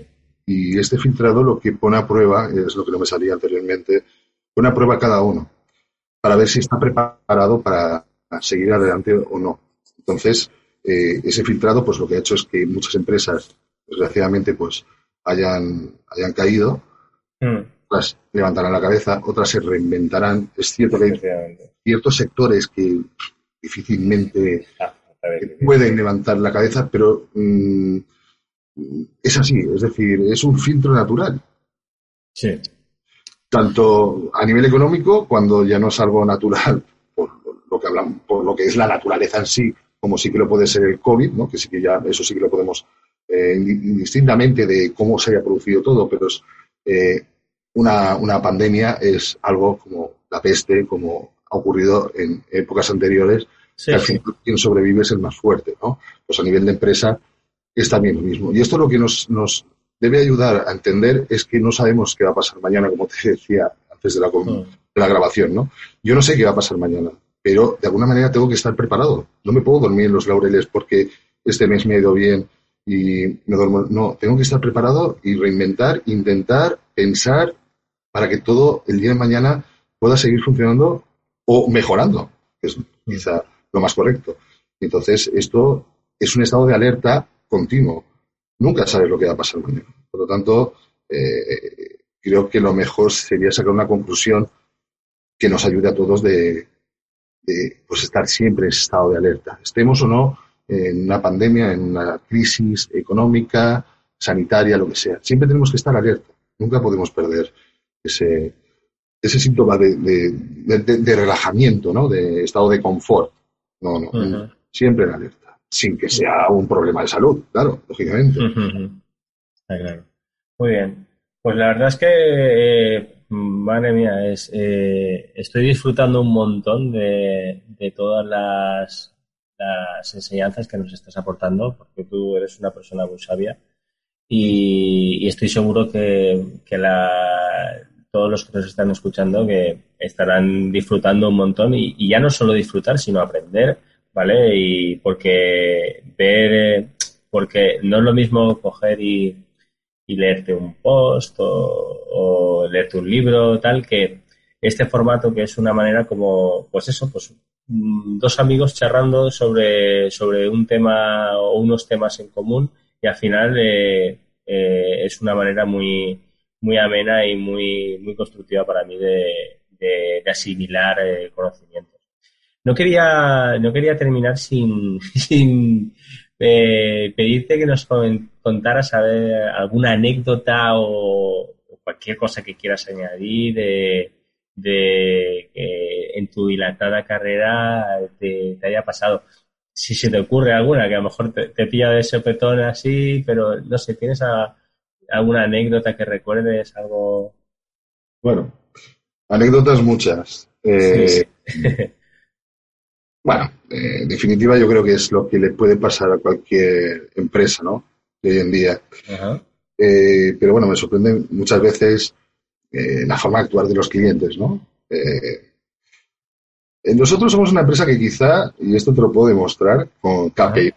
y este filtrado lo que pone a prueba, es lo que no me salía anteriormente, pone a prueba a cada uno para ver si está preparado para seguir adelante o no. Entonces, eh, ese filtrado, pues lo que ha hecho es que muchas empresas, desgraciadamente, pues hayan, hayan caído, mm. otras levantarán la cabeza, otras se reinventarán. Es cierto que hay ciertos sectores que difícilmente ah pueden levantar la cabeza, pero mm, es así, es decir, es un filtro natural. Sí. Tanto a nivel económico, cuando ya no es algo natural, por lo que hablamos, por lo que es la naturaleza en sí, como sí que lo puede ser el COVID, ¿no? que sí que ya eso sí que lo podemos eh, indistintamente de cómo se haya producido todo, pero es, eh, una, una, pandemia es algo como la peste, como ha ocurrido en épocas anteriores, que al final quien sobrevive es el más fuerte, ¿no? Pues a nivel de empresa es también lo mismo. Y esto lo que nos, nos debe ayudar a entender es que no sabemos qué va a pasar mañana, como te decía antes de la, de la grabación, ¿no? Yo no sé qué va a pasar mañana, pero de alguna manera tengo que estar preparado. No me puedo dormir en los laureles porque este mes me ha ido bien y me duermo. No, tengo que estar preparado y reinventar, intentar, pensar para que todo el día de mañana pueda seguir funcionando o mejorando, es quizá lo más correcto. Entonces, esto es un estado de alerta continuo. Nunca sabes lo que va a pasar mañana. Por lo tanto, eh, creo que lo mejor sería sacar una conclusión que nos ayude a todos de, pues estar siempre en ese estado de alerta. Estemos o no en una pandemia, en una crisis económica, sanitaria, lo que sea. Siempre tenemos que estar alerta. Nunca podemos perder ese, ese síntoma de, de, relajamiento, ¿no? De estado de confort. No, no. Siempre en alerta. Sin que sea un problema de salud, claro, lógicamente. Está claro. Muy bien. Pues la verdad es que eh, Madre mía, es, eh, estoy disfrutando un montón de, todas las, enseñanzas que nos estás aportando, porque tú eres una persona muy sabia y, estoy seguro que, todos los que nos están escuchando que estarán disfrutando un montón y, ya no solo disfrutar, sino aprender, ¿vale? Y porque ver, porque no es lo mismo coger y y leerte un post o, leerte un libro, tal, que este formato que es una manera como, pues eso, pues mm, dos amigos charlando sobre, sobre un tema o unos temas en común y al final eh, eh, es una manera muy, muy amena y muy, muy constructiva para mí de, asimilar eh, conocimientos. No quería, no quería terminar sin, sin pedirte que nos contaras alguna anécdota o, cualquier cosa que quieras añadir de, que en tu dilatada carrera te, haya pasado. Si se te ocurre alguna, que a lo mejor te, pilla de sopetón así, pero no sé, ¿tienes alguna anécdota que recuerdes? Algo. Bueno, anécdotas muchas. Eh, bueno, eh, en definitiva yo creo que es lo que le puede pasar a cualquier empresa, ¿no? De hoy en día. Eh, pero bueno, me sorprende muchas veces eh, la forma de actuar de los clientes, ¿no? nosotros somos una empresa que quizá, y esto te lo puedo demostrar con KPI.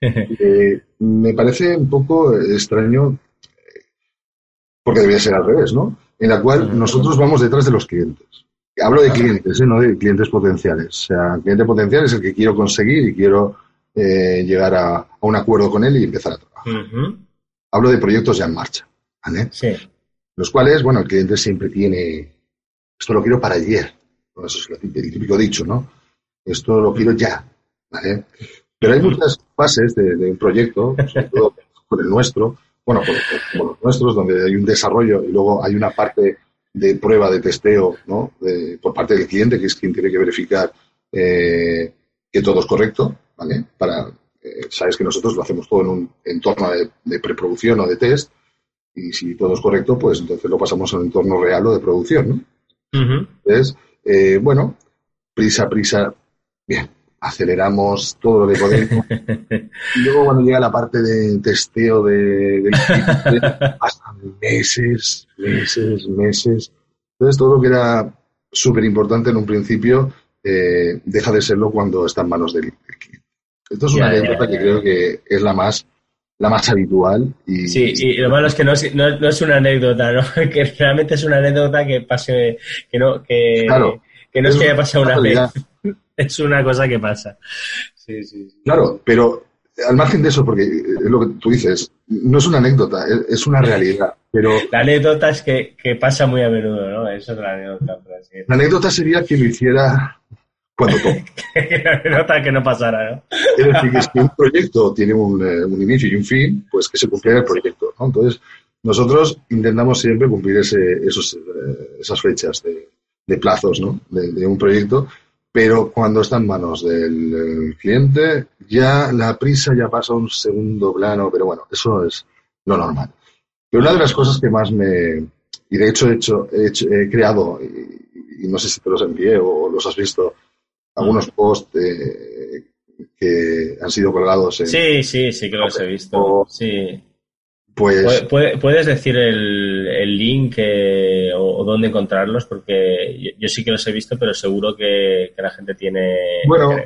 Me parece un poco extraño, porque debería ser al revés, ¿no? En la cual nosotros vamos detrás de los clientes. Hablo de clientes, ¿eh? no de clientes potenciales. O sea, cliente potencial es el que quiero conseguir y quiero eh, llegar a, un acuerdo con él y empezar a trabajar. Hablo de proyectos ya en marcha, ¿vale? Sí. Los cuales, bueno, el cliente siempre tiene, esto lo quiero para ayer. eso es el típico dicho, ¿no? Esto lo quiero ya, ¿vale? Pero hay muchas fases de, un proyecto, sobre todo con el nuestro, bueno, con los nuestros, donde hay un desarrollo y luego hay una parte de prueba, de testeo, ¿no? por parte del cliente, que es quien tiene que verificar eh, que todo es correcto, ¿vale? Para, eh, sabes que nosotros lo hacemos todo en un entorno de, preproducción o de test, y si todo es correcto, pues entonces lo pasamos a un entorno real o de producción, ¿no? Entonces, eh, bueno, prisa, prisa, bien, aceleramos todo lo que podemos. y luego cuando llega la parte de testeo de, de pasan meses, meses, meses. Entonces todo lo que era súper importante en un principio eh, deja de serlo cuando está en manos del, cliente. Esto es una anécdota que creo que es la más la más habitual. Y, sí, y lo malo es que no es, no, es una anécdota, ¿no? que realmente es una anécdota que pase, que no, que, que no es, que haya pasado una vez. Es una cosa que pasa. Sí, sí, Claro, pero al margen de eso, porque es lo que tú dices, no es una anécdota, es una realidad. Pero la anécdota es que, pasa muy a menudo, ¿no? Es la anécdota. La anécdota sería que lo hiciera cuando toque. la anécdota que no pasara, ¿no? Es decir, que si un proyecto tiene un, eh, un, inicio y un fin, pues que se cumpliera el proyecto, ¿no? Entonces, nosotros intentamos siempre cumplir ese, esos, eh, esas fechas de, de plazos, ¿no? De, de, un proyecto pero cuando está en manos del cliente, ya la prisa ya pasa a un segundo plano, pero bueno, eso es lo normal. Pero una de las cosas que más me... Y de hecho he, hecho, he, creado, y, no sé si te los envié o los has visto, algunos posts que han sido colgados en... Sí, sí, sí que los he visto. Sí. Pues... ¿Puedes decir el, link o, dónde encontrarlos? Porque yo, sí que los he visto, pero seguro que, la gente tiene... Bueno,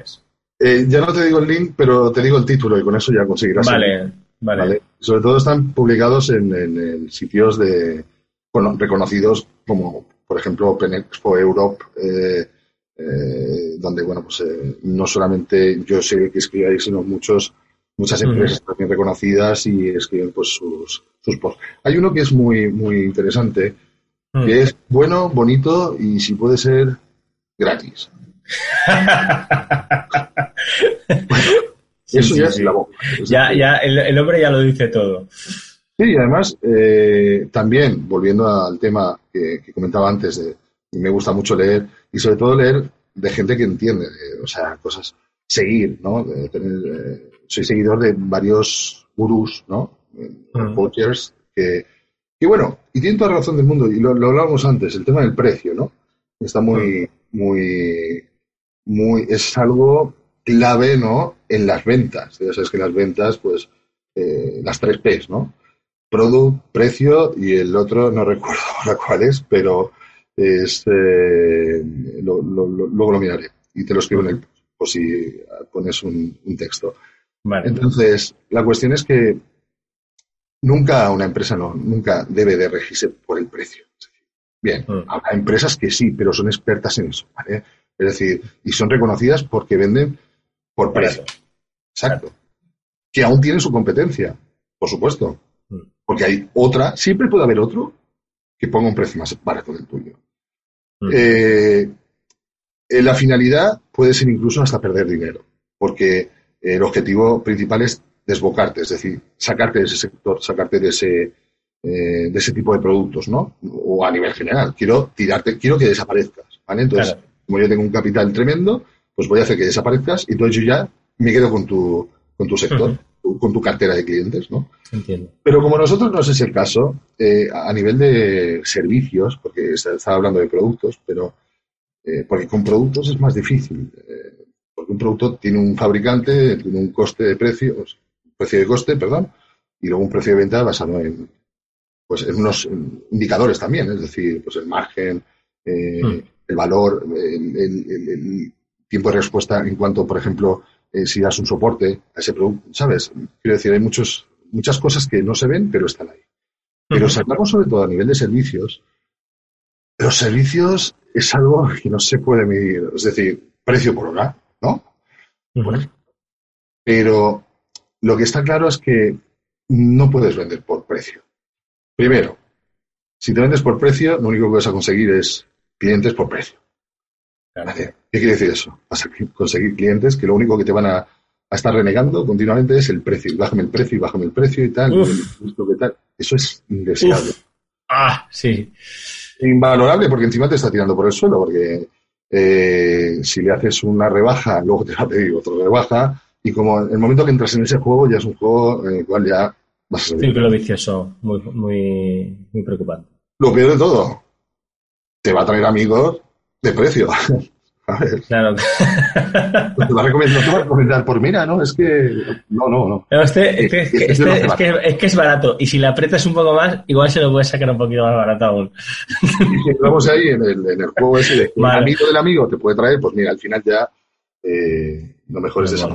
eh, ya no te digo el link, pero te digo el título y con eso ya conseguirás. Vale, vale. Sobre todo están publicados en, sitios de bueno, reconocidos como, por ejemplo, Open Expo Europe, eh, eh, donde, bueno, pues no solamente yo sé que escribo ahí, sino muchos muchas empresas también reconocidas y escriben pues sus, sus posts. Hay uno que es muy, muy interesante, que mm. es bueno, bonito y si puede ser gratis. eso ya es la boca. ya, ya el, hombre ya lo dice todo. Sí, y además, eh, también, volviendo al tema que, comentaba antes, de, me gusta mucho leer, y sobre todo leer de gente que entiende, eh, o sea, cosas, seguir, ¿no? tener, eh, soy seguidor de varios gurús, ¿no? Coaches que, que, bueno, y tienen toda la razón del mundo, y lo, hablábamos antes, el tema del precio, ¿no? Está muy, muy, muy, es algo clave, ¿no? En las ventas. Ya sabes que las ventas, pues, eh, las tres P's, ¿no? Product, precio y el otro, no recuerdo ahora cuál es, pero es, eh, luego lo miraré y te lo escribo en el, o si pones un texto. Entonces, la cuestión es que nunca una empresa no, nunca debe de regirse por el precio. Bien, hay mm. empresas que sí, pero son expertas en eso, ¿vale? Es decir, y son reconocidas porque venden por precio. Exacto. Que aún tienen su competencia, por supuesto. Mm. Porque hay otra, siempre puede haber otro que ponga un precio más barato del tuyo. Mm. Eh, eh, la finalidad puede ser incluso hasta perder dinero, porque el objetivo principal es desbocarte, es decir, sacarte de ese sector, sacarte de ese, eh, de ese tipo de productos, ¿no? O a nivel general. Quiero tirarte, quiero que desaparezcas, ¿vale? Entonces, como yo tengo un capital tremendo, pues voy a hacer que desaparezcas y entonces yo ya me quedo con tu, con tu sector, con tu cartera de clientes, ¿no? Entiendo. Pero como nosotros no es el caso, eh, a nivel de servicios, porque estaba hablando de productos, pero eh, porque con productos es más difícil porque un producto tiene un fabricante, tiene un coste de precio, precio de coste, perdón, y luego un precio de venta basado en, pues, en unos indicadores también, es decir, pues el margen, eh, hmm. el valor, el, tiempo de respuesta en cuanto, por ejemplo, eh, si das un soporte a ese producto, ¿sabes? Quiero decir, hay muchos, muchas cosas que no se ven, pero están ahí. Pero si hablamos sobre todo a nivel de servicios, los servicios es algo que no se puede medir, es decir, precio por hora, ¿no? pero lo que está claro es que no puedes vender por precio. Primero, si te vendes por precio, lo único que vas a conseguir es clientes por precio. ¿Qué quiere decir eso? Vas a conseguir clientes que lo único que te van a, estar renegando continuamente es el precio. Bájame el precio y bájame el precio y tal. Eso es indeseable. Ah, sí. Invalorable porque encima te está tirando por el suelo, porque eh, si le haces una rebaja, luego te va a pedir otra rebaja, y como el momento que entras en ese juego, ya es un juego en el cual ya vas a salir. Vicioso, muy, muy, muy preocupante. Lo peor de todo, te va a traer amigos de precio. Claro. te va a recomendar, por mira, ¿no? Es que. No, no, no. Este, este, es, que, este, es, que, es, que, es barato. Y si le aprietas un poco más, igual se lo puedes sacar un poquito más barato aún. Y si entramos ahí en el, en el juego ese de un amigo del amigo te puede traer, pues mira, al final ya eh, lo mejor es eso.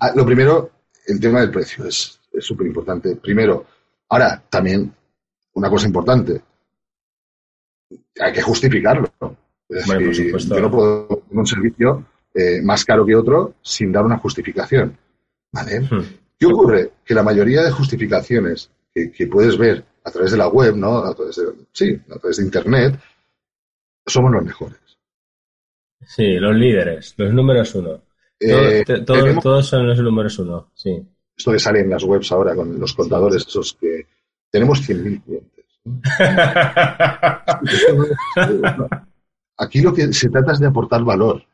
Ah, lo primero, el tema del precio es súper importante. Primero, ahora también una cosa importante hay que justificarlo. Es decir, yo no puedo un servicio eh, más caro que otro sin dar una justificación. ¿Vale? Hmm. ¿Qué ocurre? Que la mayoría de justificaciones que, puedes ver a través de la web, ¿no? A través de, sí, a través de Internet, somos los mejores. Sí, los líderes, los números uno. Eh, todos, son los números uno, sí. Esto que sale en las webs ahora con los contadores, esos que tenemos 100.000 clientes aquí lo que se trata es de aportar valor.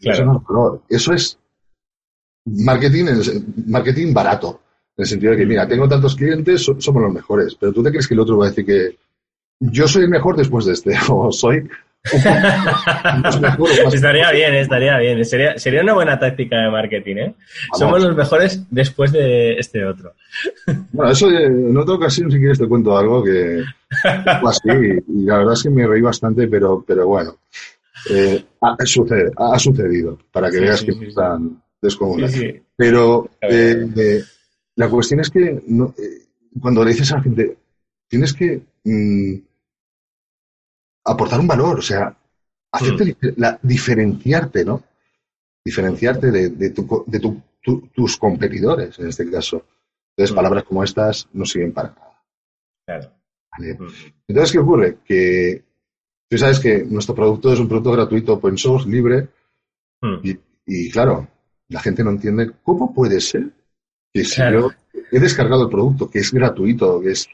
Eso, no es valor. Eso es marketing, marketing barato. En el sentido de que, mira, tengo tantos clientes, somos los mejores. Pero tú te crees que el otro va a decir que yo soy el mejor después de este, o soy estaría bien, estaría bien. Sería, sería una buena táctica de marketing, ¿eh? Somos los mejores después de este otro. Bueno, eso en otra ocasión, si quieres, te cuento algo que fue así. Y la verdad es que me reí bastante, pero, pero bueno. Eh, ha, sucede, ha sucedido, para que veas que están descomunales. Pero eh, eh, la cuestión es que no, cuando le dices a la gente, tienes que. Mm, aportar un valor, o sea, hacerte mm. la, diferenciarte, ¿no? Diferenciarte de, de, tus competidores, en este caso. Entonces, mm. palabras como estas no sirven para nada. Claro. Mm. Entonces, ¿qué ocurre? Que tú sabes que nuestro producto es un producto gratuito, open source, libre, y, claro, la gente no entiende cómo puede ser que si yo he descargado el producto, que es gratuito, que es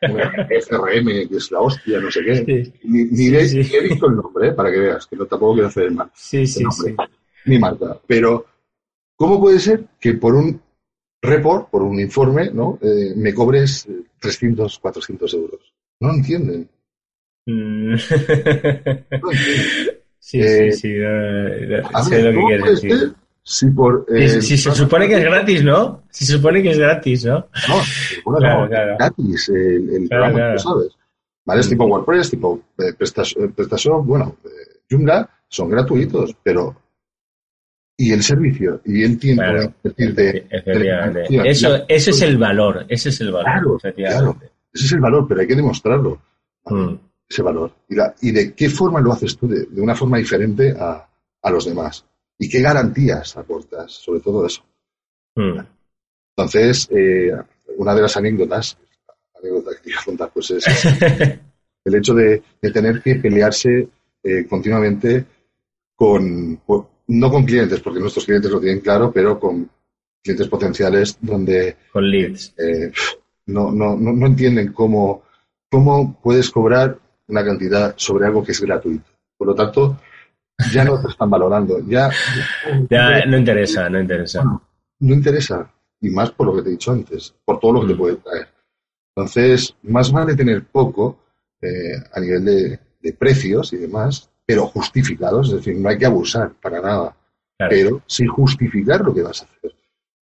FRM, que es la hostia, no sé qué. Ni, ni, he visto el nombre, ¿eh? para que veas, que no tampoco quiero hacer el mal. Sí, sí, sí. Ni marca. Pero, ¿cómo puede ser que por un report, por un informe, ¿no? Eh, me cobres 300, 400 euros? No entienden. Mm. No entienden. Sí, sí, sí. sé lo que quieres decir. Si, por, eh, si, se supone que es gratis, ¿no? Si se supone que es gratis, ¿no? No, bueno, no, gratis el, el programa, sabes. ¿Vale? Es tipo WordPress, tipo eh, PrestaShop, bueno, eh, Joomla, son gratuitos, pero y el servicio y el tiempo claro, decir, de, eso, ese es el valor ese es el valor claro, claro, ese es el valor pero hay que demostrarlo mm. ese valor y, la, y, de qué forma lo haces tú de, de una forma diferente a, a, los demás ¿Y qué garantías aportas sobre todo eso? Hmm. Entonces, eh, una de las anécdotas, anécdotas que quiero contar, pues es el hecho de, tener que pelearse eh, continuamente con, no con clientes, porque nuestros clientes lo tienen claro, pero con clientes potenciales donde... Con leads. Eh, no, no, no, no entienden cómo, cómo puedes cobrar una cantidad sobre algo que es gratuito. Por lo tanto, ya no te están valorando. Ya, ya no interesa, no interesa. No, interesa. Y más por lo que te he dicho antes, por todo lo que te mm. puede traer. Entonces, más vale tener poco eh, a nivel de, precios y demás, pero justificados. Es decir, no hay que abusar para nada. Pero sin justificar lo que vas a hacer.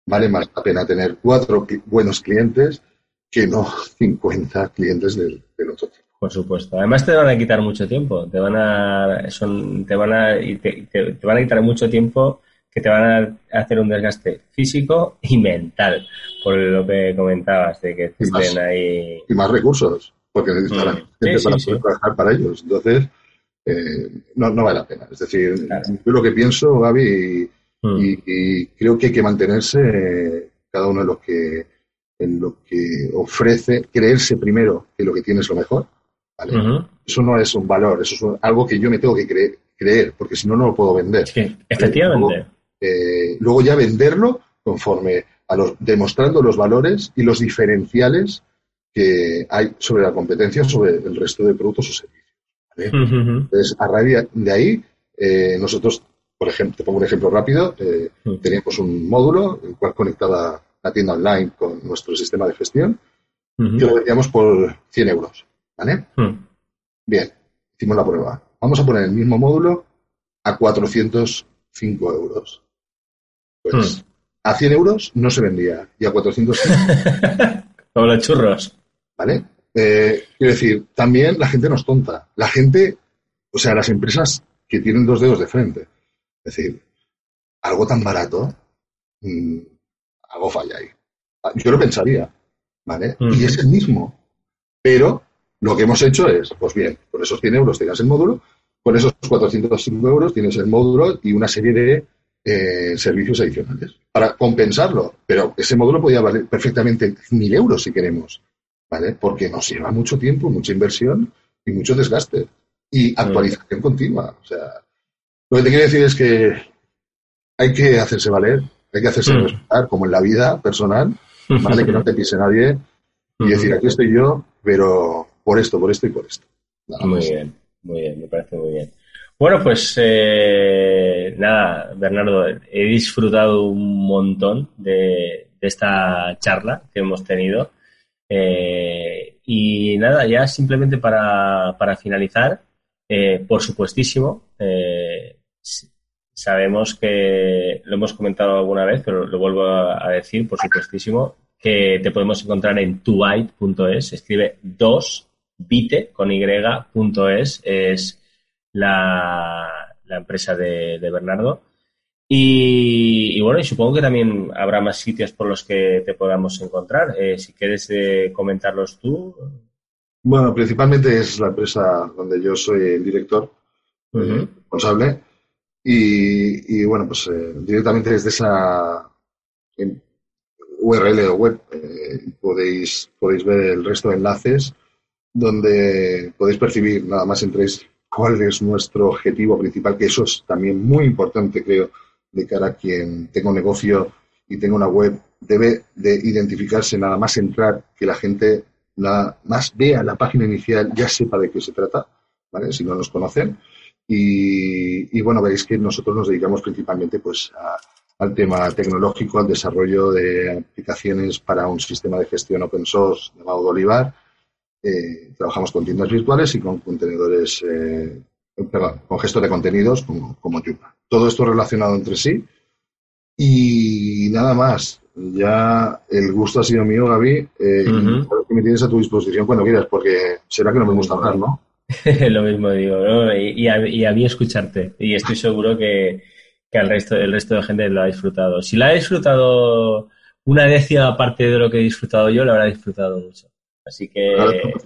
Vale más la pena tener cuatro buenos clientes que no 50 clientes del, del otro tipo. Por supuesto. Además te van a quitar mucho tiempo. Te van a, son, te van a, te, te, van a quitar mucho tiempo que te van a hacer un desgaste físico y mental, por lo que comentabas, de que estén ahí. Y más recursos, porque necesitan mm. gente para poder trabajar para ellos. Entonces, eh, no, no vale la pena. Es decir, yo lo que pienso, Gaby, mm. y, creo que hay que mantenerse cada uno en lo que en lo que ofrece, creerse primero que lo que tiene es lo mejor eso no es un valor, eso es algo que yo me tengo que creer, porque si no, no lo puedo vender. efectivamente. Eh, luego, ya venderlo conforme a los, demostrando los valores y los diferenciales que hay sobre la competencia, sobre el resto de productos o servicios. Entonces, a raíz de ahí, eh, nosotros, por ejemplo, te pongo un ejemplo rápido, eh, teníamos un módulo el cual conectaba la tienda online con nuestro sistema de gestión, que lo vendíamos por 100 euros. ¿Vale? Hmm. Bien, hicimos la prueba. Vamos a poner el mismo módulo a 405 euros. Pues hmm. a 100 euros no se vendía y a 405. Como los churros. ¿Vale? Eh, quiero decir, también la gente no es tonta. La gente, o sea, las empresas que tienen dos dedos de frente. Es decir, algo tan barato, mm, algo falla ahí. Yo lo pensaría, ¿vale? Y hmm. es el mismo. Pero lo que hemos hecho es, pues bien, con esos 100 euros tienes el módulo, con esos 405 euros tienes el módulo y una serie de eh, servicios adicionales para compensarlo. Pero ese módulo podía valer perfectamente 1.000 euros si queremos, ¿vale? Porque nos lleva mucho tiempo, mucha inversión y mucho desgaste. Y actualización continua. O sea, lo que te quiero decir es que hay que hacerse valer, hay que hacerse mm. respetar, como en la vida personal, ¿vale? que no te pise nadie y decir, aquí estoy yo, pero por esto, por esto y por esto. muy bien, muy bien, me parece muy bien. Bueno, pues eh, nada, Bernardo, he disfrutado un montón de, esta charla que hemos tenido. Eh, y nada, ya simplemente para, para finalizar, eh, por supuestísimo, sabemos que lo hemos comentado alguna vez, pero lo vuelvo a, decir, por supuestísimo, que te podemos encontrar en tubyte.es, escribe 2 bite con y.es, es la, empresa de, Bernardo. Y, bueno, y supongo que también habrá más sitios por los que te podamos encontrar. Eh, si quieres eh, comentarlos tú. Bueno, principalmente es la empresa donde yo soy el director, eh, responsable. Y, bueno, pues directamente desde esa URL o web podéis, podéis ver el resto de enlaces donde podéis percibir, nada más entréis cuál es nuestro objetivo principal, que eso es también muy importante, creo, de cara a quien tenga un negocio y tenga una web, debe de identificarse nada más entrar, que la gente nada más vea la página inicial, ya sepa de qué se trata, ¿vale? Si no nos conocen. Y, bueno, veréis que nosotros nos dedicamos principalmente pues al tema tecnológico, al desarrollo de aplicaciones para un sistema de gestión open source llamado Bolivar, eh, trabajamos con tiendas virtuales y con contenedores, eh, perdón, con gestos de contenidos como, como Todo esto relacionado entre sí. Y nada más. Ya el gusto ha sido mío, Gaby. Eh, que me tienes a tu disposición cuando quieras, porque será que no me gusta hablar, ¿no? Lo mismo digo, ¿no? Y, a, mí escucharte. Y estoy seguro que, que al resto, el resto de gente lo ha disfrutado. Si lo ha disfrutado una décima parte de lo que he disfrutado yo, lo habrá disfrutado mucho. Así que.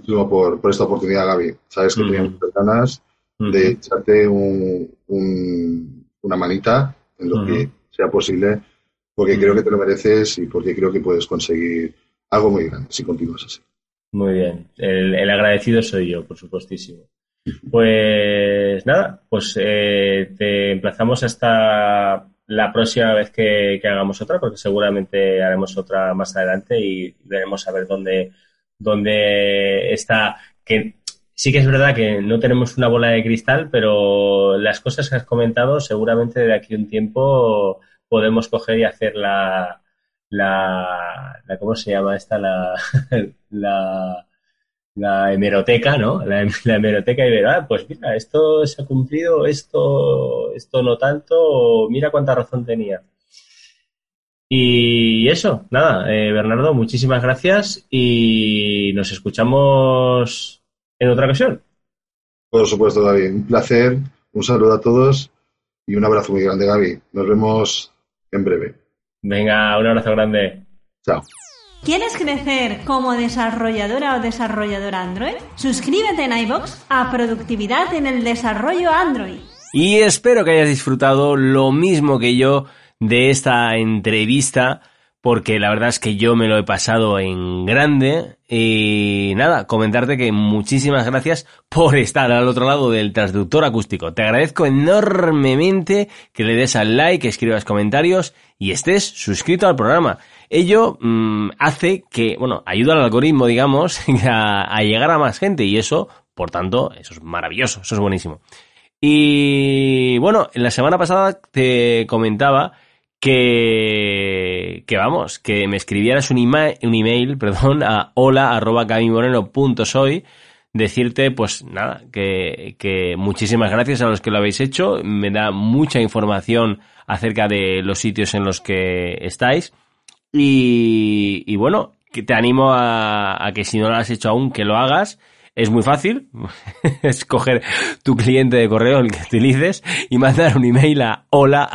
por, por esta oportunidad, Gaby. Sabes que teníamos ganas de echarte un, una manita en lo que sea posible, porque creo que te lo mereces y porque creo que puedes conseguir algo muy grande si continúas así. Muy bien. El, agradecido soy yo, por supuestísimo. Pues nada, pues eh, te emplazamos hasta la próxima vez que, que, hagamos otra, porque seguramente haremos otra más adelante y veremos a ver dónde donde está, que sí que es verdad que no tenemos una bola de cristal, pero las cosas que has comentado seguramente de aquí un tiempo podemos coger y hacer la, la, ¿cómo se llama esta? La, la, la hemeroteca, ¿no? La, hemeroteca y ver, ah, pues mira, esto se ha cumplido, esto, esto no tanto, mira cuánta razón tenía. Y eso, nada, eh, Bernardo, muchísimas gracias y nos escuchamos en otra ocasión. Por supuesto, David. Un placer, un saludo a todos y un abrazo muy grande, Gaby. Nos vemos en breve. Venga, un abrazo grande. Chao. ¿Quieres crecer como desarrolladora o desarrollador Android? Suscríbete en iBox a Productividad en el Desarrollo Android. Y espero que hayas disfrutado lo mismo que yo de esta entrevista porque la verdad es que yo me lo he pasado en grande y nada, comentarte que muchísimas gracias por estar al otro lado del transductor acústico. Te agradezco enormemente que le des al like, escribas comentarios y estés suscrito al programa. Ello mm, hace que, bueno, ayuda al algoritmo, digamos, a llegar a más gente y eso, por tanto, eso es maravilloso, eso es buenísimo. Y bueno, en la semana pasada te comentaba que, que vamos, que me escribieras un, un email, perdón, a hola arroba soy decirte, pues nada, que, que muchísimas gracias a los que lo habéis hecho, me da mucha información acerca de los sitios en los que estáis. Y, y bueno, que te animo a que si no lo has hecho aún, que lo hagas es muy fácil, escoger tu cliente de correo, el que utilices, y mandar un email a hola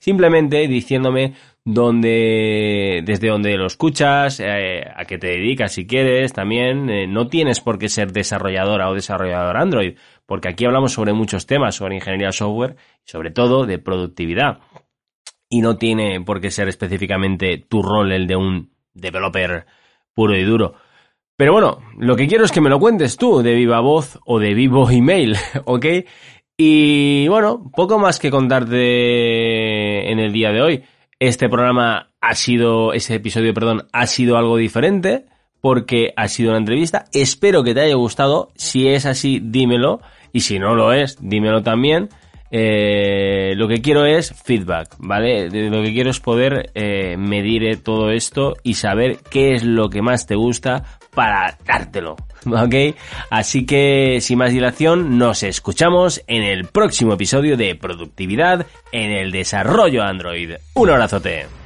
simplemente diciéndome dónde, desde dónde lo escuchas, eh, a qué te dedicas si quieres también. Eh, no tienes por qué ser desarrolladora o desarrollador Android, porque aquí hablamos sobre muchos temas, sobre ingeniería software, sobre todo de productividad. Y no tiene por qué ser específicamente tu rol el de un developer puro y duro. Pero bueno, lo que quiero es que me lo cuentes tú, de viva voz o de vivo email, ¿ok? Y bueno, poco más que contarte en el día de hoy. Este programa ha sido, ese episodio, perdón, ha sido algo diferente porque ha sido una entrevista. Espero que te haya gustado. Si es así, dímelo. Y si no lo es, dímelo también. Eh, lo que quiero es feedback, ¿vale? Lo que quiero es poder eh, medir todo esto y saber qué es lo que más te gusta para dártelo, ¿ok? Así que, sin más dilación, nos escuchamos en el próximo episodio de Productividad en el Desarrollo Android. Un abrazote.